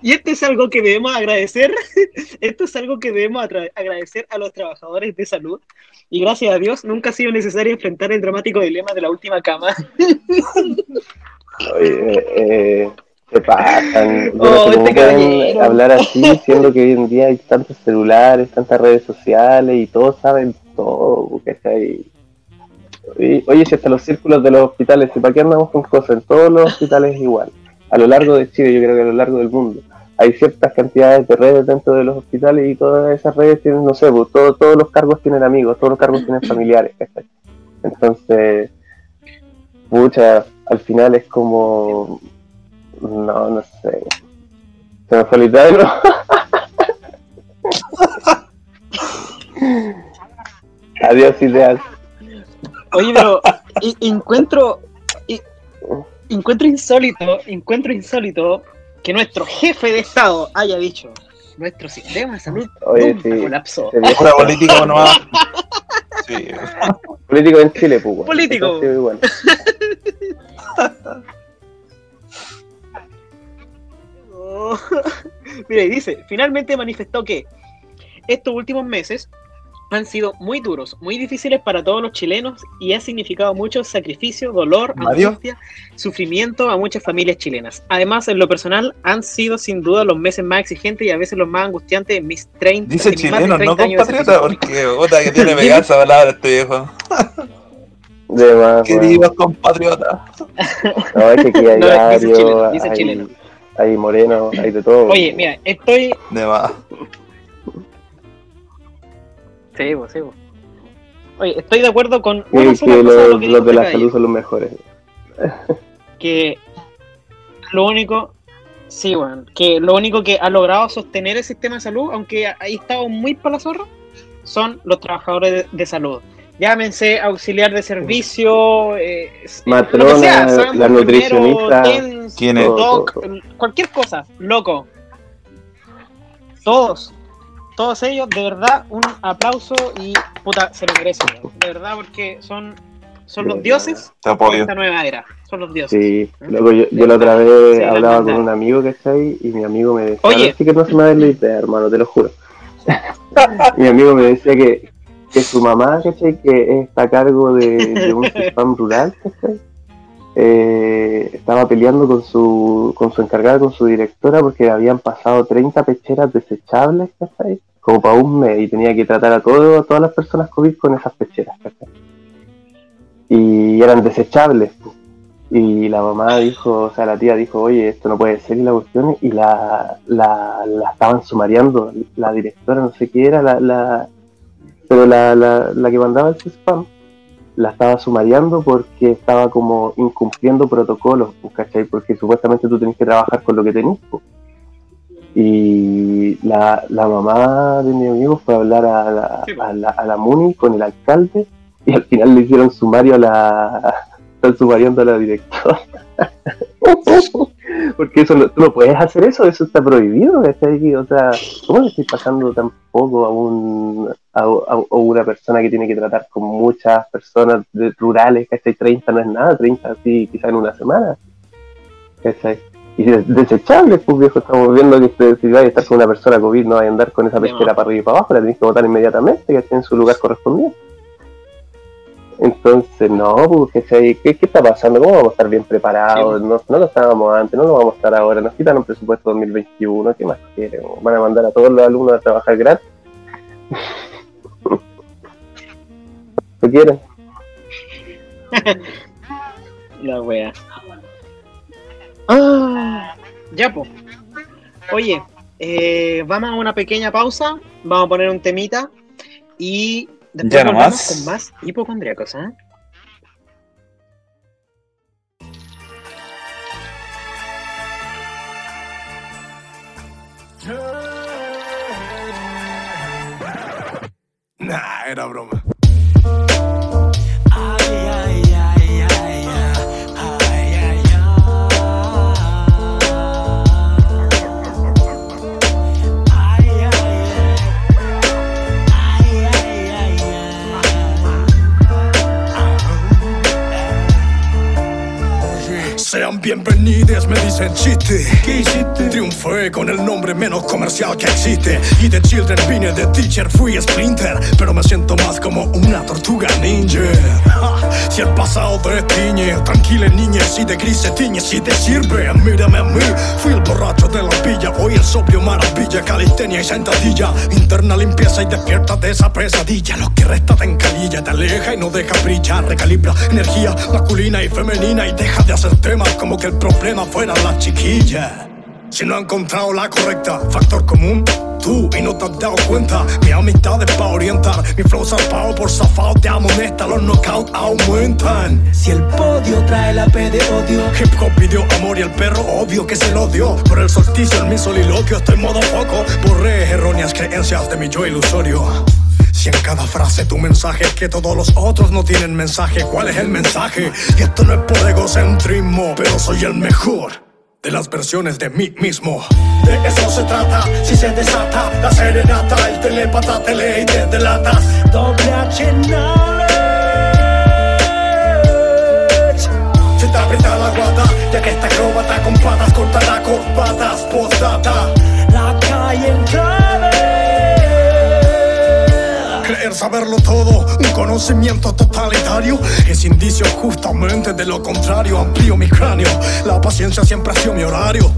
Y esto es algo que debemos agradecer. [LAUGHS] Esto es algo que debemos agradecer a los trabajadores de salud. Y gracias a Dios nunca ha sido necesario enfrentar el dramático dilema de la última cama. [LAUGHS] Oye, eh, se pasan. [LAUGHS] Yo no Oh, sé cómo pueden hablar así, siendo que hoy en día hay tantos celulares, tantas redes sociales y todos saben todo, ¿cachai? Y, Oye, si hasta los círculos de los hospitales, ¿y para qué andamos con cosas? En todos los hospitales es igual. A lo largo de Chile, yo creo que a lo largo del mundo. Hay ciertas cantidades de redes dentro de los hospitales y todas esas redes tienen, no sé, pues, todo- todos los cargos tienen amigos, todos los cargos tienen familiares, ¿cachai? Entonces, pucha, al final es como. No, no sé. Se me fue de nuevo. Adiós, ideas. Oye, pero y- encuentro, y- encuentro insólito, encuentro insólito que nuestro jefe de Estado haya dicho, nuestro sistema de salud Oye, nunca sí. colapsó. Pura política nomás. Sí. Político en Chile, pues. bueno, Político. [LAUGHS] eso Oh. [LAUGHS] Mira, y dice, finalmente manifestó que estos últimos meses han sido muy duros, muy difíciles para todos los chilenos y ha significado mucho sacrificio, dolor, Mario. angustia, sufrimiento a muchas familias chilenas. Además, en lo personal, han sido sin duda los meses más exigentes y a veces los más angustiantes en mis 30 Dice en mis más de chileno, no 30 años de compatriota, porque puta que tiene [LAUGHS] pegada esa palabra este viejo. De. Queridos compatriotas. No, es que aquí hay [LAUGHS] No, dice chileno, dice hay, chileno. Hay morenos, hay de todo. Oye, mira, estoy... De más. Sí, pues, sí, pues. Oye, estoy de acuerdo con una que sola cosa los, lo que los dijo de la salud son los mejores. que lo único, sí, bueno, que lo único que ha logrado sostener el sistema de salud, aunque ha ha estado muy para la zorra, son los trabajadores de, de salud. Llámense auxiliar de servicio, eh, Matrona, lo que sea, sean la nutricionista, cualquier cosa, loco. Todos, todos ellos, de verdad, un aplauso y puta, se lo merecen, de verdad, porque son, son los dioses de esta nueva era, son los dioses. Sí, luego yo, yo la otra vez Sí, la hablaba con un amigo, ¿cachai? Y mi amigo me decía, Oye. así que no se me da la idea, hermano, te lo juro. [LAUGHS] mi amigo me decía que, que su mamá, ¿cachai? Que está a cargo de, de un [LAUGHS] spam rural, ¿cachai? Eh, estaba peleando con su, con su encargada, con su directora, porque habían pasado 30 pecheras desechables, ¿cachai? Como para un mes, y tenía que tratar a, todo, a todas las personas COVID con esas pecheras, ¿cachai? Y eran desechables, pues. Y la mamá dijo, o sea, la tía dijo, oye, esto no puede ser y la cuestión, y la, la, la estaban sumariando, la directora, no sé qué era, la, la pero la, la, la que mandaba el spam, la estaba sumariando porque estaba como incumpliendo protocolos, pues, ¿cachai? Porque supuestamente tú tenés que trabajar con lo que tenés, pues. Y la, la mamá de mi amigo fue a hablar a la, Sí, pues. a la, a la MUNI con el alcalde y al final le hicieron sumario a la, [LAUGHS] están sumariando a la directora. [LAUGHS] Porque eso no, tú no puedes hacer eso, eso está prohibido, ¿cachai? O sea, ¿cómo le estoy pasando tan poco a, un, a, a- a una persona que tiene que tratar con muchas personas de, rurales, ¿cachai? 30 no es nada, 30 así quizás en una semana, ¿cachai? Y des- desechables, pues viejo, estamos viendo que si vais a estar con una persona COVID no vais a andar con esa pechera para arriba y para abajo, la tenéis que botar inmediatamente, que esté en su lugar correspondiente. Entonces, no, pues, ¿cachai? ¿Qué, ¿qué está pasando? ¿Cómo vamos a estar bien preparados? No, no lo estábamos antes, no lo vamos a estar ahora. Nos quitan un presupuesto 2021, ¿qué más quieren? ¿Van a mandar a todos los alumnos a trabajar gratis? [LAUGHS] ¿Lo quieren? [LAUGHS] La wea. Ah, ya, pues. Oye, eh, vamos a una pequeña pausa. Vamos a poner un temita. Y después Ya nomás. con más hipocondríacos, ¿eh? Nah, era broma. Sean bienvenidos, me dicen chiste. ¿Qué hiciste? Triunfé con el nombre menos comercial que existe. Y de Children vine de teacher, fui sprinter. Pero me siento más como una tortuga ninja. Ja, Si el pasado te tiñe, tranquila niña, si de gris se tiñe, si te sirve, mírame a mí. Fui el borracho de la villa, hoy el sobrio maravilla, calistenia y sentadilla. Interna limpieza y despierta de esa pesadilla. Lo que resta te encalilla, te aleja y no deja brillar. Recalibra energía masculina y femenina y deja de hacer temas como que el problema fuera la chiquilla. Si no he encontrado la correcta, factor común, tú y no te has dado cuenta. Mi amistad es pa' orientar, mi flow zarpado por zafado te amonesta, los knockouts aumentan. Si el podio trae la P de odio, Hip hop pidió amor y el perro obvio que se lo dio. Por el solsticio en mi soliloquio estoy modo foco. Borré erróneas creencias de mi yo ilusorio. Si en cada frase tu mensaje es que todos los otros no tienen mensaje, ¿cuál es el mensaje? Y esto no es por egocentrismo, pero soy el mejor de las versiones de mí mismo. De eso se trata, si se desata la serenata, el telepata te lee y te delatas. doble H. Se te aprieta la guata, ya que esta acróbata con patas cortará corbatas, postdata. La calle en. Creer saberlo todo, un conocimiento totalitario Es indicio justamente de lo contrario. Amplío mi cráneo, la paciencia siempre ha sido mi horario.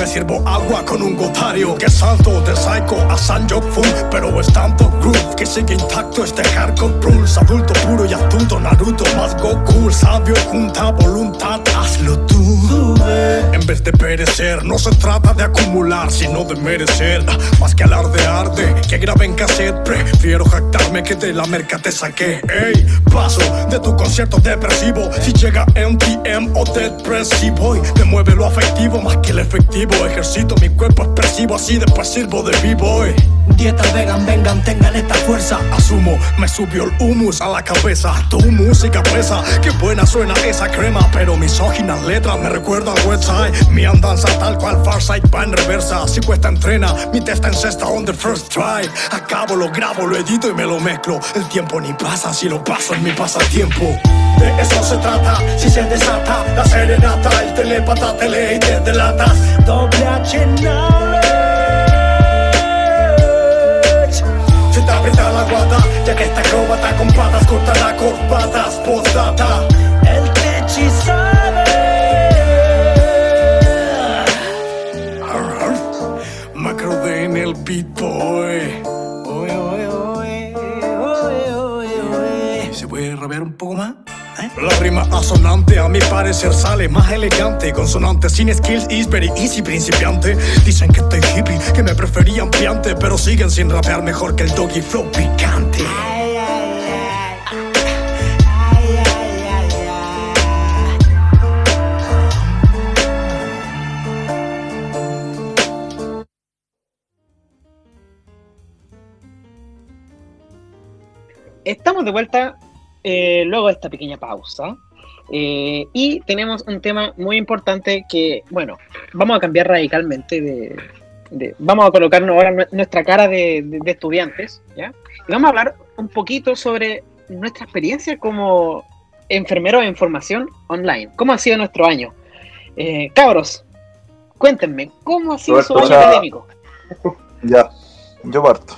Me sirvo agua con un gotario. Que salto de Psycho a Sanjok Fun Pero es tanto groove que sigue intacto este hardcore rules Adulto puro y astuto Naruto más Goku Sabio junta voluntad, hazlo tú en vez de perecer, no se trata de acumular, sino de merecer. Más que alardear de que grabé en cassette, prefiero jactarme que de la merca te saqué. Ey, paso de tu concierto depresivo. Si llega MTM o depresivo, y me mueve lo afectivo más que el efectivo. Ejercito mi cuerpo expresivo, así después sirvo de b-boy. Dieta vegan, vengan, tengan esta fuerza. Asumo, me subió el humus a la cabeza. Tu música pesa, qué buena suena esa crema. Pero misóginas letras me recuerdan Mi andanza tal cual Farsight va en reversa. Si cuesta entrena, mi testa en cesta on the first try. Acabo, lo grabo, lo edito y me lo mezclo. El tiempo ni pasa si lo paso en mi pasatiempo. De eso se trata, si se desata la serenata, el telepata te lee y te delatas. Doble H. Se te aprieta la guata, ya que esta acróbata con patas cortará corbatas, postdata. El techi el beat boy. Oye, oye, oye, oye, oye, oye. ¿Se puede rapear un poco más? ¿Eh? La rima asonante a mi parecer sale más elegante Consonante sin skills is very easy principiante Dicen que estoy hippie, que me preferían piante Pero siguen sin rapear mejor que el doggy flow picante Estamos de vuelta eh, luego de esta pequeña pausa. eh, y tenemos un tema muy importante que, bueno, vamos a cambiar radicalmente de. de- vamos a colocarnos ahora nue- nuestra cara de, de- de estudiantes, ¿ya? Y vamos a hablar un poquito sobre nuestra experiencia como enfermeros en formación online. ¿Cómo ha sido nuestro año? Eh, cabros, cuéntenme, ¿cómo ha sido su año o sea, académico? Ya, yo parto.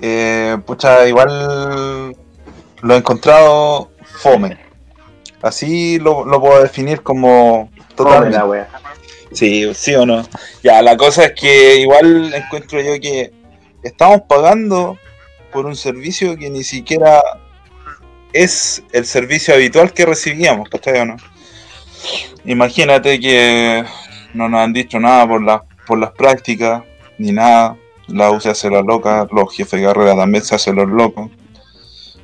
Eh, pucha, igual lo he encontrado fome. Así lo, lo puedo definir como Fome totalmente. la wea. Sí, sí o no. Ya, la cosa es que igual encuentro yo que estamos pagando por un servicio que ni siquiera es el servicio habitual que recibíamos, ¿cachai o no? Imagínate que no nos han dicho nada por, las por las prácticas, ni nada. La U se hace la loca, los jefes de carrera también se hacen los locos.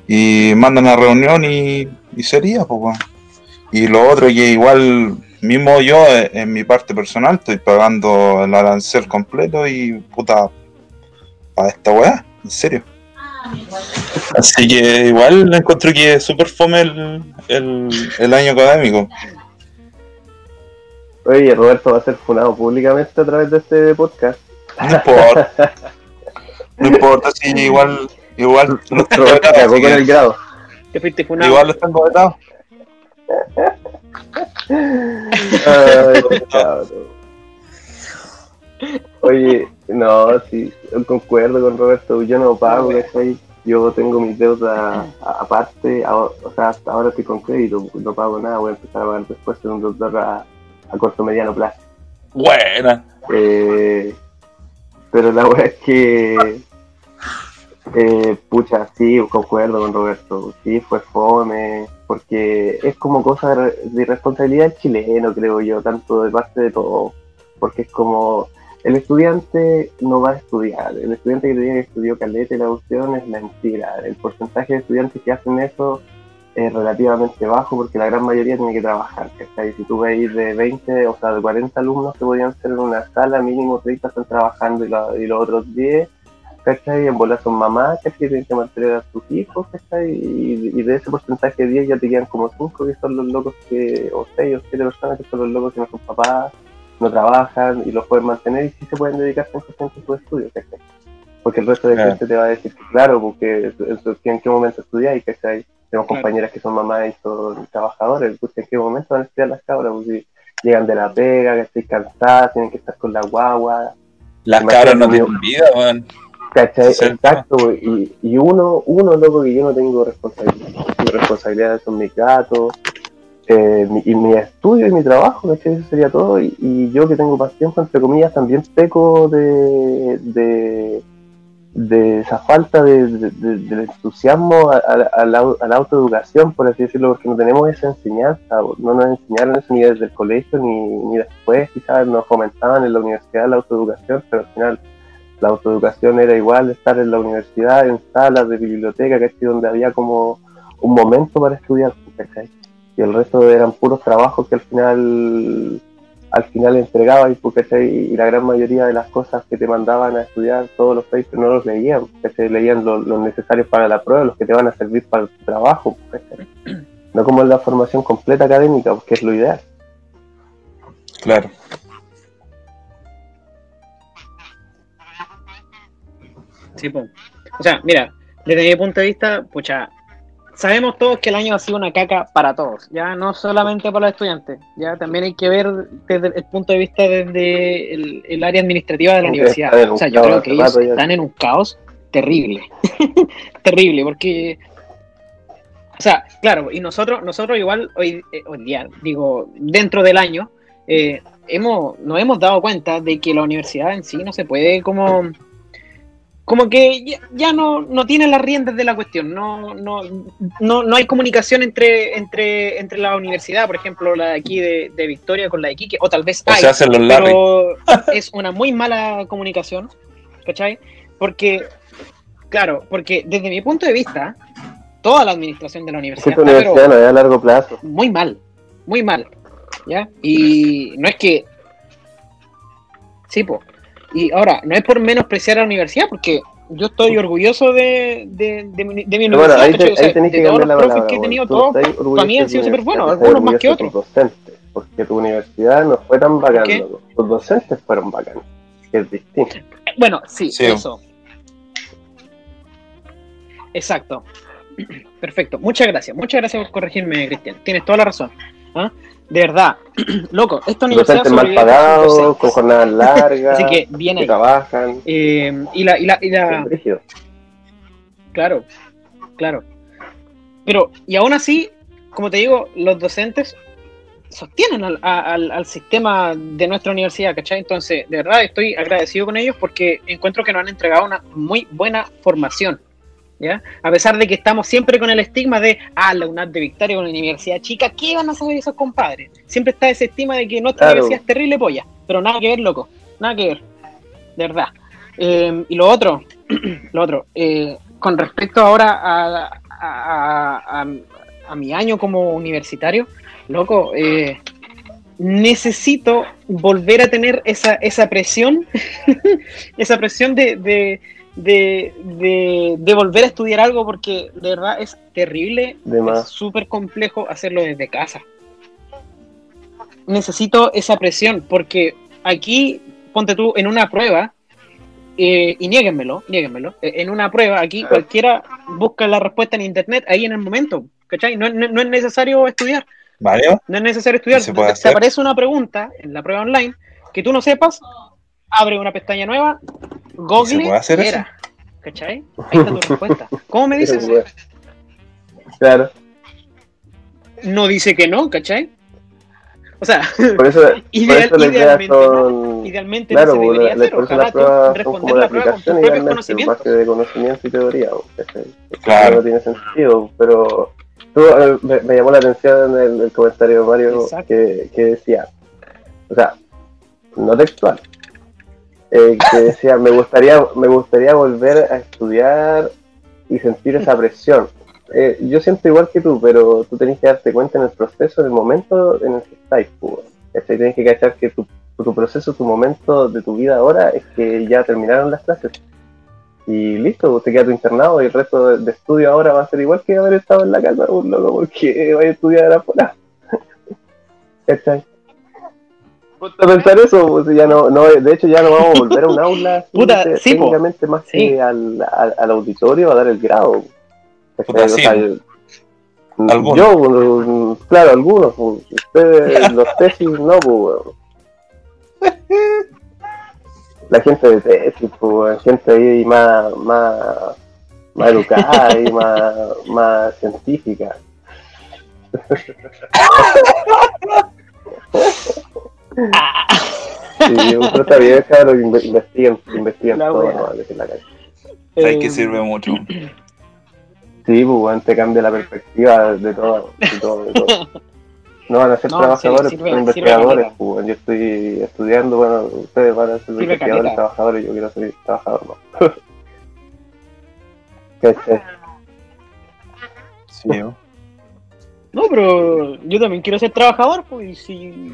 Y mandan a reunión y, y sería, pues. Y lo otro que igual mismo yo eh, en mi parte personal estoy pagando el arancel completo y puta para esta weá, en serio. Así que igual encuentro que es súper fome el, el, el año académico. Oye, Roberto va a ser funado públicamente a través de este podcast. No importa. No importa si igual igual los tengo así con el grado. Te fuiste funado. igual los tengo vetados. Oye, no, sí, concuerdo con Roberto, yo no pago, ¿cachai? Yo tengo mis deudas aparte, o sea, hasta ahora estoy con crédito, no pago nada, voy a empezar a pagar después en un doctor a, a corto mediano plazo. Buena. Eh, pero la verdad es que, eh, pucha, sí, concuerdo con Roberto, sí, fue fome, porque es como cosa de, del chileno, creo yo, tanto de parte de todo, porque es como, el estudiante no va a estudiar, el estudiante que te diga que estudió caleta y la opción es mentira, el porcentaje de estudiantes que hacen eso es relativamente bajo porque la gran mayoría tiene que trabajar, ¿cachai? Si tú ves de 20, o sea, de 40 alumnos que podían ser en una sala, mínimo 30 están trabajando y, la- y los otros 10, ¿cachai? En bola son mamás. Que tienen que mantener a sus hijos, ¿cachai? Y, y de ese porcentaje de 10 ya te quedan como 5 que son los locos que, o 6 o 7 personas que son los locos que no son papás, no trabajan y los pueden mantener y sí se pueden dedicar 100% a sus estudios, ¿cachai? Porque el resto de Claro. gente te va a decir que claro, porque eso- en qué momento estudiáis, ¿cachai? Tenemos Claro. compañeras que son mamás y son trabajadores, pues, ¿en qué momento van a estudiar las cabras? Pues, si llegan de la pega, que estoy cansadas, tienen que estar con la guagua, Las cabras no tienen vida, weón. ¿cachai? Sí. Exacto, y, y uno, uno loco que yo no tengo responsabilidad, mi responsabilidad son mis gatos, eh, mi, y mi estudio y mi trabajo, ¿cachai? Eso sería todo, y, y yo que tengo paciencia, entre comillas, también peco de, de, de esa falta de, de- de- del entusiasmo a, la, autoeducación, por así decirlo, porque no tenemos esa enseñanza, no nos enseñaron eso ni desde el colegio ni, ni después, quizás nos fomentaban en la universidad la autoeducación, pero al final la autoeducación era igual estar en la universidad, en salas de biblioteca, ¿cachai? donde había como un momento para estudiar, y el resto eran puros trabajos que al final al final entregaba y, ¿cachai? y la gran mayoría de las cosas que te mandaban a estudiar, todos los papers no los leían, ¿cachai? leían lo- los necesarios para la prueba, los que te van a servir para el trabajo, ¿cachai? no como en la formación completa académica, que es lo ideal. Claro. Sí, po. O sea, mira, desde mi punto de vista, pucha, sabemos todos que el año ha sido una caca para todos, ya no solamente para los estudiantes, ya también hay que ver desde el punto de vista desde el, el área administrativa de la universidad. O sea, yo creo que ellos están en un caos terrible, [LAUGHS] terrible, porque, o sea, claro, y nosotros, nosotros igual hoy, eh, hoy día, digo, dentro del año, eh, hemos, nos hemos dado cuenta de que la universidad en sí no se puede como como que ya, ya no, no tiene las riendas de la cuestión, no, no, no, no hay comunicación entre, entre, entre la universidad, por ejemplo, la de aquí de, de Victoria con la de Iquique, o tal vez O hay, se hacen los Larry. pero [LAUGHS] es una muy mala comunicación, ¿cachai? Porque, claro, porque desde mi punto de vista, toda la administración de la Es universidad está, pero no a largo plazo. muy mal, muy mal, ¿ya? Y no es que... Sí, po. Y ahora, no es por menospreciar a la universidad, porque yo estoy orgulloso de, de, de mi, de mi bueno, universidad, ahí, O sea, ahí tenés de que todos cambiar los la profes palabra. que he tenido, todos para mí han sido súper buenos, algunos más que docentes, porque tu universidad no fue tan loco. Tus docentes fueron bacanos, que es distinto. Bueno, sí, Sí. eso. Exacto. [CLEARS THROAT] Perfecto. Muchas gracias. Muchas gracias por corregirme, Cristian. Tienes toda la razón. ¿Ah? De verdad. [CLEARS THROAT] Loco, esta universidad Docentes mal pagados, con jornadas [LAUGHS] largas, Así que bien que ahí. trabajan. Eh, y la, y la, y la. Claro, claro. Pero, y aún así, como te digo, los docentes sostienen al, al- al sistema de nuestra universidad, ¿cachai? Entonces, de verdad estoy agradecido con ellos porque encuentro que nos han entregado una muy buena formación, ¿ya? A pesar de que estamos siempre con el estigma de, ah, la UNAD de Victoria, una universidad chica, ¿qué van a saber esos compadres? Siempre está ese estigma de que nuestra Claro. universidad es terrible polla, pero nada que ver, loco, nada que ver, de verdad. Eh, y lo otro, [CLEARS THROAT] lo otro, eh, con respecto ahora a, a- a- mi año como universitario, loco, eh, necesito volver a tener esa, esa presión, [LAUGHS] esa presión de, de, de, de- de volver a estudiar algo porque de verdad es terrible, es súper complejo hacerlo desde casa. Necesito esa presión porque aquí, ponte tú en una prueba, eh, y niéguenmelo, niéguenmelo, eh, en una prueba aquí cualquiera busca la respuesta en internet ahí en el momento, ¿cachai? No, no- no es necesario estudiar. Mario, No es necesario estudiar. ¿Y se puede Te aparece una pregunta en la prueba online que tú no sepas, abre una pestaña nueva, Google ¿Y se puede hacer y eso? era. ¿Cachai? Ahí está tu [LAUGHS] respuesta. ¿Cómo me dices? Claro, No dice que no, ¿cachai? O sea, por eso, [LAUGHS] por Ideal- eso las ideas idealmente no. son. idealmente Claro, no se pues, debería la- hacer. por eso Ojalá pruebas son responder como la la prueba con tus propios conocimientos. base de conocimiento y teoría. ¿cachai? Claro. No tiene sentido, pero tú, eh, me, me llamó la atención el, el comentario de Mario que, que decía, o sea, no textual, eh, que decía, me gustaría, me gustaría volver a estudiar y sentir esa presión. Eh, yo siento igual que tú, pero tú tenés que darte cuenta en el proceso, en el momento en el que estáis. Pues, ¿cachai? Tienes que cachar que tu, tu proceso, tu momento de tu vida ahora es que ya terminaron las clases. Y listo, te queda tu internado y el resto de, estudio ahora va a ser igual que haber estado en la calma, un loco, porque vaya a estudiar afuera. [LAUGHS] ¿Cachai? Ponte a pensar eso, pues ya no, no, de hecho ya no vamos a volver a un aula [LAUGHS] Puta, te- sí, po. técnicamente más Sí. que al, al, al auditorio a dar el grado. Puta, O sea, po. yo- pues, claro, algunos, pues, ustedes, [LAUGHS] los tesis, no, pues. La gente de tesis, pues, gente ahí más, más, más educada y [LAUGHS] más, más científica. Sí, pero está bien, cabrón, inve- investiguen, investiguen La todo, no, la calle. sabes que Eh, sirve mucho. Sí, pues, te cambia la perspectiva de todo, de todo, de todo. No van a ser No, trabajadores, sí, sirve- son sirve investigadores, pues, yo estoy estudiando, bueno, ustedes van a ser investigadores, caleta. trabajadores, yo quiero ser trabajador, no. [LAUGHS] ¿Cachai? Sí, ¿no? No, pero yo también quiero ser trabajador, pues, y si,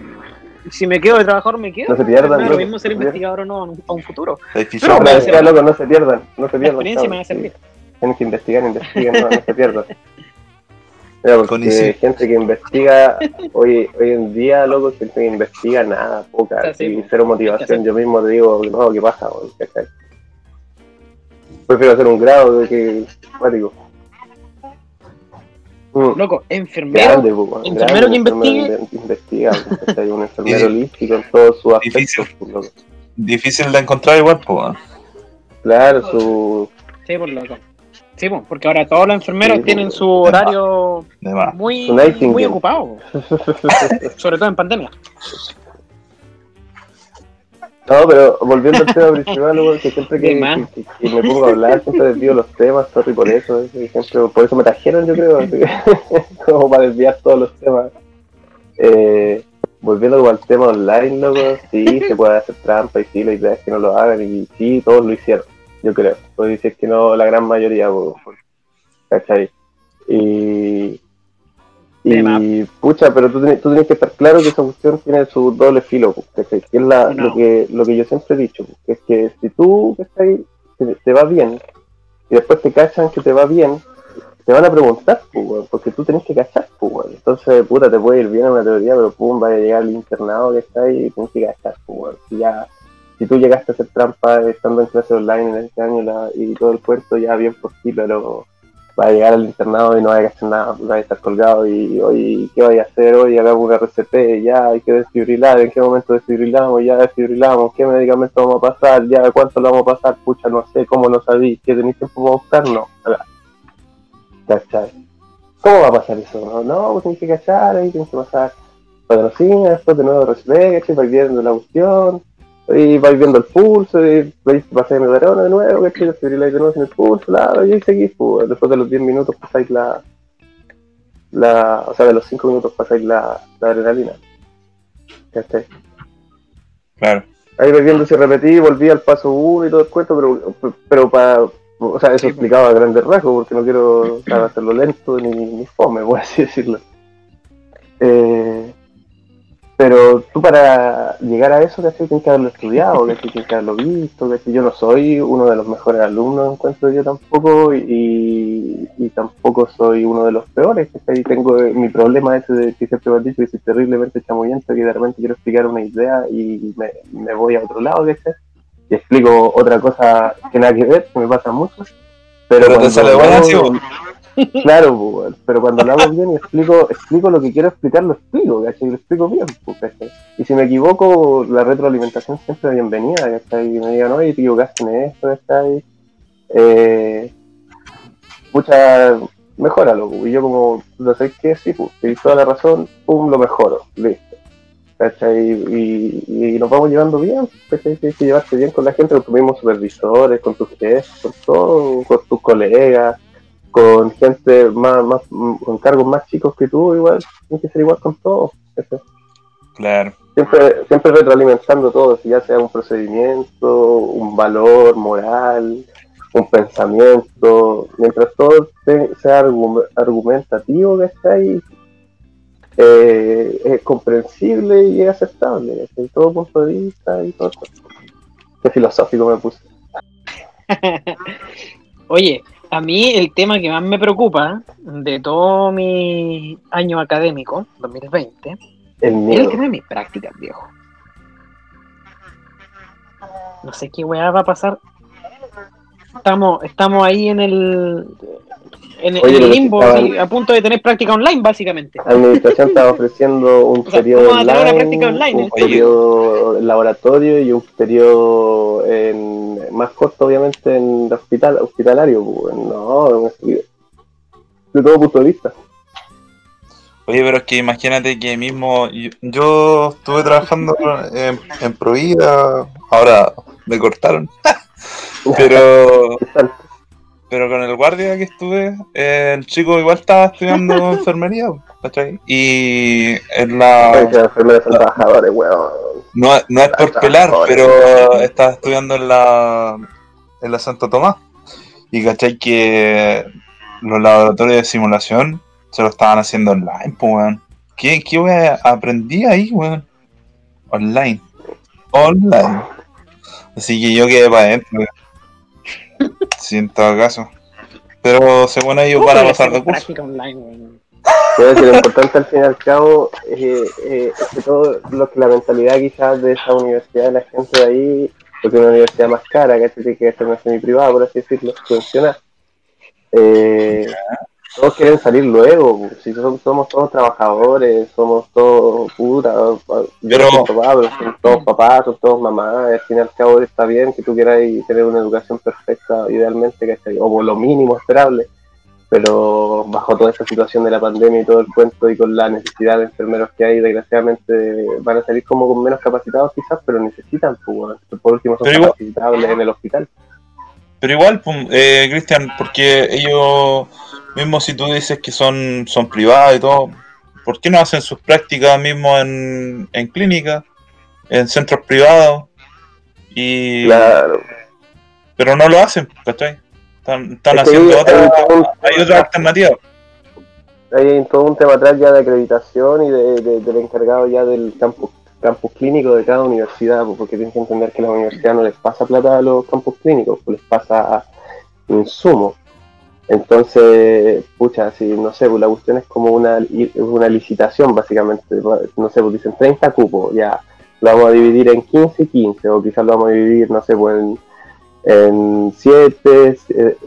si me quedo de trabajador, me quedo. No se pierdan, Me da lo mismo ser no se investigador o no a un futuro. Pero No, me decía, loco, no se pierdan, no se La pierdan. experiencia me va a servir. Tienen que investigar, investiguen, no, no se pierdan. [LAUGHS] Mira, porque gente que investiga, hoy, hoy en día, loco, gente que investiga nada, poca, O sea, sí, y cero motivación. Yo mismo te digo, no, ¿qué pasa? Prefiero hacer un grado de que cuático. Loco, enfermero. grande, enfermero grande, que enfermero ¿cachai? un enfermero [LAUGHS] holístico en todos sus Difícil. aspectos. loco. Difícil de encontrar igual, pues. Claro, su, Sí, por loco. Sí, porque ahora todos los enfermeros Sí, tienen su horario muy, muy ocupado. [LAUGHS] Sobre todo en pandemia. No, pero volviendo al tema [LAUGHS] principal, que siempre que, me pongo a hablar, siempre desvío los temas, sorry por eso, por eso me trajeron, yo creo, así que, como para desviar todos los temas. Eh, volviendo al tema online, loco, sí, [LAUGHS] se puede hacer trampa y sí, la idea es que no lo hagan y sí, todos lo hicieron, yo creo. Puedo decir que no, la gran mayoría, po, ¿cachai? Y, y pucha, pero tú, tenés- tú tienes que estar claro que esa cuestión tiene su doble filo, po, ¿cachai? Que es la, No. lo, que, lo que yo siempre he dicho, po, que es que si tú ¿cachai? te, te va bien y después te cachan que te va bien, te van a preguntar, weón, porque tú tenés que cachar, weón. entonces puta te puede ir bien en una teoría, pero pum, vaya a llegar al internado que está ahí y tienes que cachar. Si ya si tú llegaste a hacer trampa estando en clase online en este año y todo el puerto, ya bien por ti, pero va a llegar al internado y no va a cachar nada, va a estar colgado y hoy, ¿qué vaya a hacer hoy? Hagamos una RCP, ya hay que desfibrilar, ¿en qué momento desfibrilamos? Ya desfibrilamos, ¿qué medicamento vamos a pasar? Ya, ¿cuánto lo vamos a pasar? Pucha, no sé, ¿cómo lo sabí? ¿Que tenéis tiempo para buscar? No, ¿Cachai? ¿cómo va a pasar eso? No, no pues tienes que cachar, ahí tienes que pasar patrocinio, después de nuevo recibir, ¿cachai? Vais viendo la cuestión, y vais viendo el pulso, y vais pasar mi varona de nuevo, ¿cachai? Desfibriláis de nuevo sin el pulso, claro, y ahí seguís, pues, después de los 10 minutos pasáis la, la, o sea, de los 5 minutos pasáis la, la adrenalina. ¿Cachai? Claro. Ahí vais viendo si repetí, volví al paso 1 y todo el cuento, pero, pero para, o sea, eso explicaba a grandes rasgos, porque no quiero o sea, hacerlo lento ni, ni fome, [LAUGHS] por así decirlo. Eh, pero tú para llegar a eso, ¿cachai? Tienes que haberlo estudiado, [LAUGHS] ¿cachai? Tienes que haberlo visto, ¿cachai? Yo no soy uno de los mejores alumnos, encuentro yo tampoco, y, y tampoco soy uno de los peores, ¿cachai? Tengo eh, mi problema ese de que siempre me han dicho que soy terriblemente chamullento, que de repente quiero explicar una idea y me, me voy a otro lado, ¿cachai? Y explico otra cosa que nada que ver, que me pasa mucho. Pero, Pero te cuando bueno, hago- vos. Claro, pues, pero cuando lo hago bien y explico, explico lo que quiero explicar, lo explico, ¿cachai? Lo explico bien, pues. Y si me equivoco, la retroalimentación siempre es bienvenida, ¿cachai? Y me digan, oye, te equivocaste en esto, ¿cachai? Eh, mucha, mejóralo, pues. Y yo como, lo sé que sí, pues, tienes toda la razón, pum, lo mejoro, listo. Y, y nos vamos llevando bien, ¿cachai? Tienes que llevarte bien con la gente, con tus mismos supervisores, con tus jefes, con todo, con tus colegas con gente más, más con cargos más chicos que tú, igual, tienes que ser igual con todos. ¿cachai? Claro. Siempre, siempre retroalimentando todo, si ya sea un procedimiento, un valor moral, un pensamiento, mientras todo sea argu- argumentativo que está ahí, eh, es comprensible y es aceptable, en todo punto de vista y todo. Qué filosófico me puse. [LAUGHS] Oye, a mí el tema que más me preocupa de todo mi año académico, 2020, El es el tema de mis prácticas, viejo. No sé qué weá va a pasar. Estamos, estamos ahí en el en, el limbo, estaban- a punto de tener práctica online, básicamente. La administración estaba ofreciendo un [LAUGHS] O sea, periodo a online, práctica online, un ¿eh? periodo en laboratorio y un periodo en, más corto, obviamente, en hospital, hospitalario. pues, No, de todo punto de vista. Oye, pero es que imagínate que mismo yo, yo estuve trabajando en, en Provida, ahora me cortaron, [LAUGHS] pero pero con el guardia que estuve, eh, el chico igual estaba estudiando [LAUGHS] enfermería, ¿cachai? Y en Ay, la que los enfermeros son trabajadores, weón. no, no es por pelar, pero estaba estudiando en la en la Santo Tomás y cachai que los laboratorios de simulación se lo estaban haciendo online, pues weón. ¿Qué, qué weón aprendí ahí, weón? Online. Online. Así que yo quedé para adentro. weón. Sí, en todo caso. Pero según ellos van a pasar weón. Quiero decir, lo importante al fin y al cabo eh, eh, es que todo lo que la mentalidad quizás de esa universidad, de la gente de ahí, porque es una universidad más cara, que tiene que ser una semi-privada, por así decirlo, subvencionada. Eh, todos quieren salir luego, si somos, somos todos trabajadores, somos todos puta, yo Pero- no soy papá, pero son todos papás, son todos mamás, al fin y al cabo está bien que tú quieras tener una educación perfecta, idealmente, ¿cachai? o por lo mínimo esperable, pero bajo toda esta situación de la pandemia y todo el cuento y con la necesidad de enfermeros que hay, desgraciadamente van a salir como con menos capacitados quizás, pero necesitan, pues, por último son Pero igual- capacitables en el hospital. Pero igual, eh, Cristian, porque ellos, mismo si tú dices que son, son privados y todo, ¿por qué no hacen sus prácticas mismo en, en clínicas, en centros privados? Y, Claro. Pero no lo hacen, ¿cachai? Están, están Es haciendo hay- otra, hay todo un- hay otra alternativa. hay todo un tema atrás ya de acreditación y de, de- del encargado ya del campus, campus clínico de cada universidad, porque tienen que entender que la universidad no les pasa plata a los campus clínicos, pues les pasa insumos. Entonces, pucha, si no sé, pues la cuestión es como una, una licitación básicamente, no sé, pues dicen 30 cupos, ya, lo vamos a dividir en 15 y 15, o quizás lo vamos a dividir, no sé, pues en, en 7,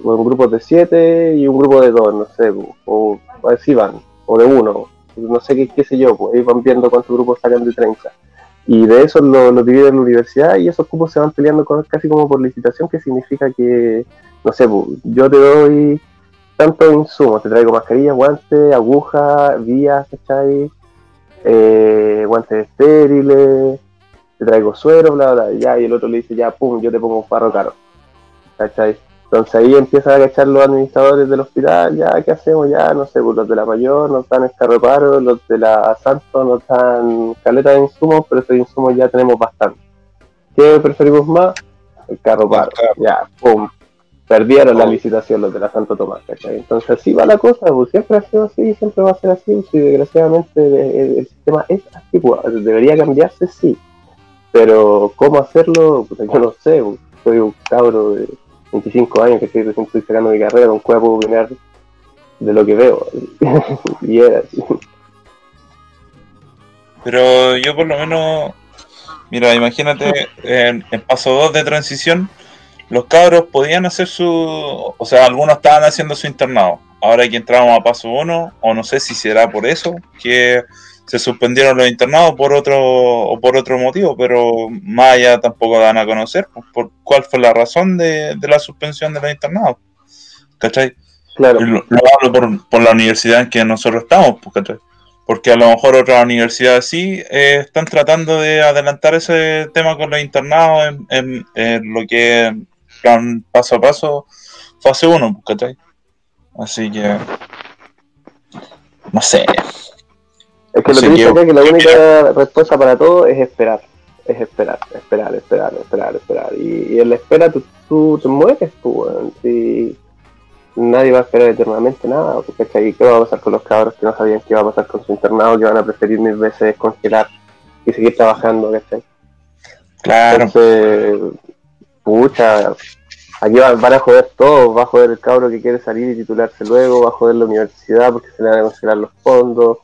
o en grupos de 7 y un grupo de 2, no sé, pues, o así van, o de 1, no sé qué, qué sé yo, pues ahí van viendo cuántos grupos sacan de 30. Y de eso lo, lo dividen en la universidad y esos cupos se van peleando con- casi como por licitación, que significa que, no sé, pues, yo te doy tantos insumos, te traigo mascarillas, guantes, agujas, vías, ¿cachai? Eh, guantes estériles, te traigo suero, bla, bla, ya, y el otro le dice, ya, pum, yo te pongo un farro caro, ¿cachai? Entonces ahí empiezan a cachar los administradores del hospital, ya, ¿qué hacemos? Ya, no sé, pues los de la mayor nos dan el carro paro, los de la Santo nos dan caleta de insumos, pero esos insumos ya tenemos bastante. ¿Qué preferimos más? El carro paro, ya, pum. Perdieron la Oh. licitación los de la Santo Tomás, ¿cachai? Entonces así va la cosa, pues siempre ha sido así, siempre va a ser así, si desgraciadamente el, sistema es así, pues, debería cambiarse, sí. Pero cómo hacerlo, pues, yo no sé, pues, soy un cabro de 25 años que estoy recién sacando mi carrera, cuál puedo opinar de lo que veo. [LAUGHS] y era así. Pero yo por lo menos, mira, imagínate, en, en paso 2 de transición, los cabros podían hacer su, o sea, algunos estaban haciendo su internado. Ahora que entramos a paso 1, o no sé si será por eso, que se suspendieron los internados por otro o por otro motivo, pero más allá tampoco dan a conocer pues, por cuál fue la razón de, de la suspensión de los internados. ¿Cachai? Claro, Lo, lo hablo por, por la universidad en que nosotros estamos, pues, ¿cachai? porque a lo mejor otras universidades sí eh, están tratando de adelantar ese tema con los internados en, en- en lo que paso a paso, fase 1, ¿cachai? Así que, no sé, es que lo que dice acá que la única respuesta para todo es esperar. Es esperar, esperar, esperar, esperar, esperar. Y, y en la espera tú, tú te mueres, tú, weón. Si nadie va a esperar eternamente nada, pues, ¿cachai? ¿Qué va a pasar con los cabros que no sabían qué iba a pasar con su internado, que van a preferir mil veces congelar y seguir trabajando, ¿cachai? claro, Entonces, pucha, aquí va- van a joder todos, va a joder el cabro que quiere salir y titularse luego, va a joder la universidad porque se le van a congelar los fondos,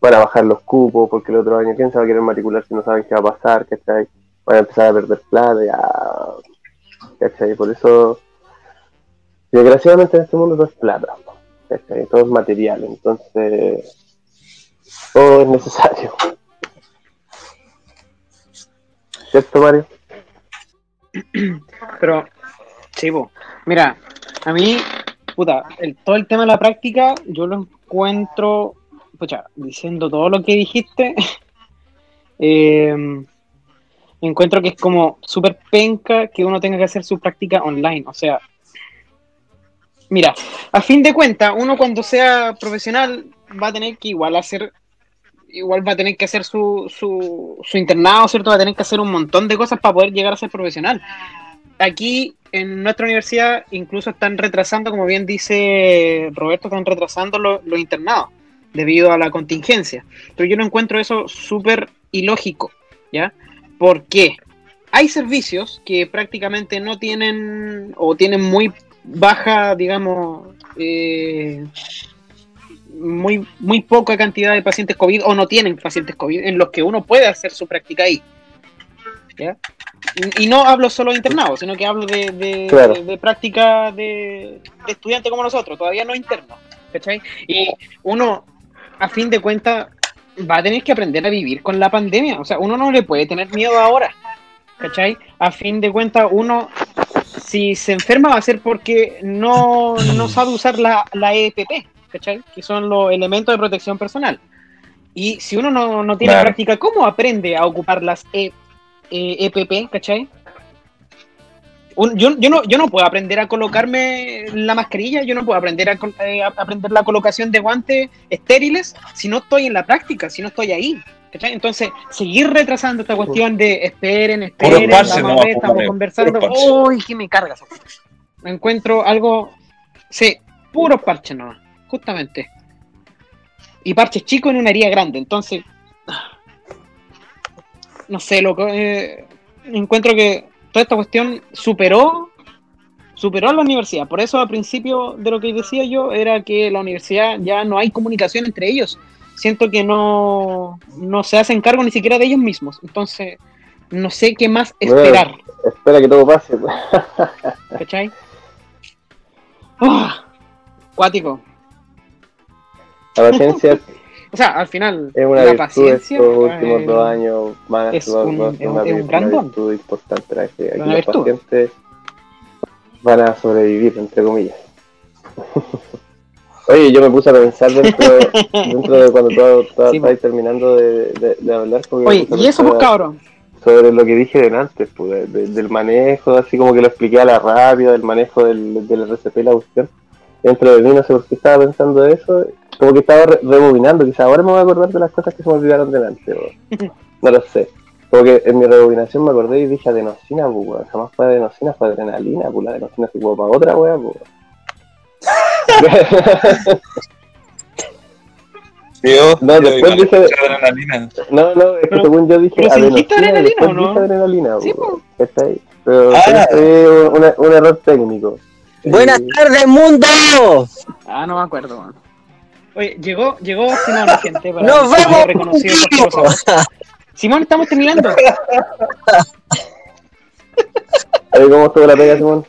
van a bajar los cupos porque el otro año, ¿quién se va a querer matricular si no saben qué va a pasar? ¿cachai? Van a empezar a perder plata, ya, ¿cachai? Por eso, desgraciadamente en este mundo todo es plata, ¿cachai? Todo es material, entonces, todo es necesario. [LAUGHS] ¿Cierto, Mario? [CLEARS THROAT] Pero, po. mira, a mí, puta, el, todo el tema de la práctica, yo lo encuentro, pucha, diciendo todo lo que dijiste, [LAUGHS] eh, encuentro que es como súper penca que uno tenga que hacer su práctica online. O sea, mira, a fin de cuentas, uno cuando sea profesional va a tener que igual hacer, igual va a tener que hacer su, su, su internado, ¿cierto? Va a tener que hacer un montón de cosas para poder llegar a ser profesional. Aquí en nuestra universidad incluso están retrasando, como bien dice Roberto, están retrasando lo- los internados debido a la contingencia. Pero yo no encuentro eso súper ilógico, ¿ya? ¿Por qué? Hay servicios que prácticamente no tienen o tienen muy baja, digamos, eh, muy, muy poca cantidad de pacientes COVID o no tienen pacientes COVID en los que uno puede hacer su práctica ahí. ¿ya? Y, y no hablo solo de internados, sino que hablo de, de, Claro. de- de práctica de, de estudiantes como nosotros, todavía no internos. ¿cachai? Y uno, a fin de cuentas, va a tener que aprender a vivir con la pandemia. O sea, uno no le puede tener miedo ahora. ¿Cachai? A fin de cuentas, uno, si se enferma, va a ser porque no, no sabe usar la, la EPP, ¿cachai? Que son los elementos de protección personal. Y si uno no, no tiene Claro. práctica, ¿cómo aprende a ocupar las E- eh, EPP, ¿cachai? Un- yo, yo, no, yo no puedo aprender a colocarme la mascarilla, yo no puedo aprender a, eh, a aprender la colocación de guantes estériles si no estoy en la práctica, si no estoy ahí. ¿cachai? Entonces, seguir retrasando esta cuestión de esperen, esperen, parches vamos a nomás, ver, estamos conversando. ¡Uy, que me carga eso! Me encuentro algo. Sí, puros parches nomás, justamente. Y parches chicos en una herida grande, entonces. No sé, loco. eh, encuentro que toda esta cuestión superó superó a la universidad. Por eso al principio de lo que decía yo era que la universidad ya no hay comunicación entre ellos. Siento que no, no se hacen cargo ni siquiera de ellos mismos. Entonces, no sé qué más Bueno. esperar. Espera que todo pase. [LAUGHS] ¿Cachai? Ah, cuático. La paciencia [LAUGHS] O sea, al final, es una la virtud paciencia estos últimos dos años más es un- ser es un- una, un gran don. importante. aquí los pacientes van a sobrevivir, entre comillas. [LAUGHS] Oye, yo me puse a pensar dentro, dentro de cuando tú, tú Sí, estabas terminando de, de, de hablar. Oye, y eso, pues cabrón. Sobre lo que dije de antes, pues, de- de- del manejo, así como que lo expliqué a la rápida, del manejo del, del RCP la cuestión. Dentro de mí, no sé por qué estaba pensando de eso, como que estaba re- rebobinando, quizás ahora me voy a acordar de las cosas que se me olvidaron delante, [LAUGHS] no lo sé. Como que en mi rebobinación me acordé y dije adenosina, pues, jamás fue adenosina, fue adrenalina, pues la adenosina se ocupó para otra, weón, pues. [LAUGHS] Yo, No, yo después escuché adrenalina. No, no, es que Pero- según yo dije pero si dijiste adenosina adrenalina, después ¿o no? dije adrenalina, Sí, weón. ¿Cachai? Pero Ah. una- un error técnico. Buenas tardes, mundo. Ah, no me acuerdo, man. Oye, llegó, llegó Simón, gente, para Nos vemos. reconocido. Simón, estamos terminando. [LAUGHS] Oye, ¿Cómo estuvo la pega, Simón?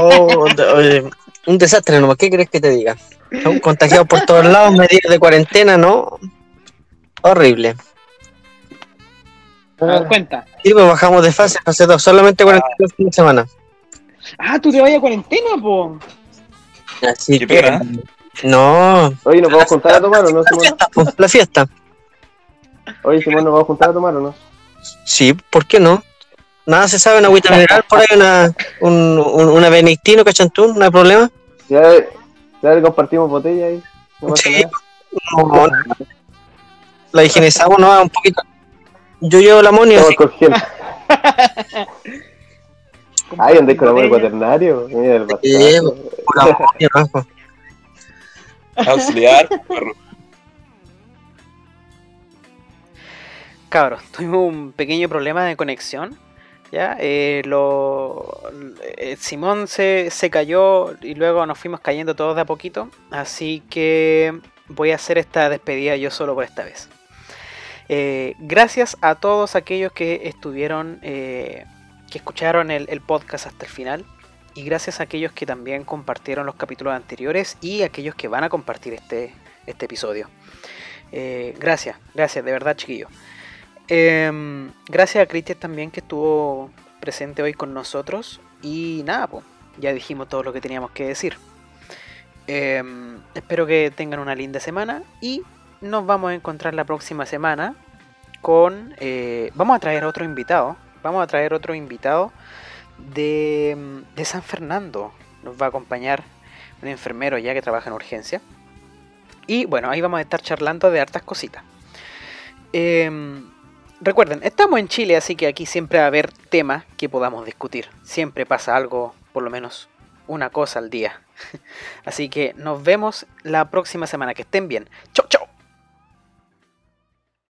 Oh, oye, un desastre nomás. ¿Qué crees que te diga? Estamos contagiados por todos lados, medidas de cuarentena, ¿no? Horrible. Ah, cuenta. Y pues bajamos de fase, fase 2, solamente 42 fines de semana. Ah, tú te vayas a cuarentena, po. Así Qué que. pena. No. Oye, ¿nos vamos a juntar a tomar o no, La fiesta, la fiesta. Oye, Simón, ¿nos vamos a juntar a tomar o no? Sí, ¿por qué no? Nada se sabe, una agüita mineral, por ahí una, un, un- una benedictino, cachantún, no hay problema. Ya, ya le compartimos botella ahí. No Sí. No, la higienizamos, no, un poquito. Yo llevo la así gel. [LAUGHS] Ay, andáis con amor cuaternario. Mira. Auxiliar, perro. Cabros, tuvimos un pequeño problema de conexión. ¿ya? Eh, lo, eh, Simón se, se cayó y luego nos fuimos cayendo todos de a poquito. Así que voy a hacer esta despedida yo solo por esta vez. Eh, gracias a todos aquellos que estuvieron, eh, escucharon el, podcast hasta el final. Y gracias a aquellos que también compartieron los capítulos anteriores y aquellos que van a compartir este, este episodio. Eh, gracias, gracias, de verdad, chiquillos. Em, gracias a Cristian también que estuvo presente hoy con nosotros. Y nada, pues, ya dijimos todo lo que teníamos que decir. Em, espero que tengan una linda semana y nos vamos a encontrar la próxima semana con... eh, vamos a traer otro invitado. Vamos a traer otro invitado de, de San Fernando. Nos va a acompañar un enfermero ya que trabaja en urgencia. Y bueno, ahí vamos a estar charlando de hartas cositas. Em, recuerden, estamos en Chile, así que aquí siempre va a haber temas que podamos discutir. Siempre pasa algo, por lo menos una cosa al día. [LAUGHS] Así que nos vemos la próxima semana. Que estén bien. Chau, chau.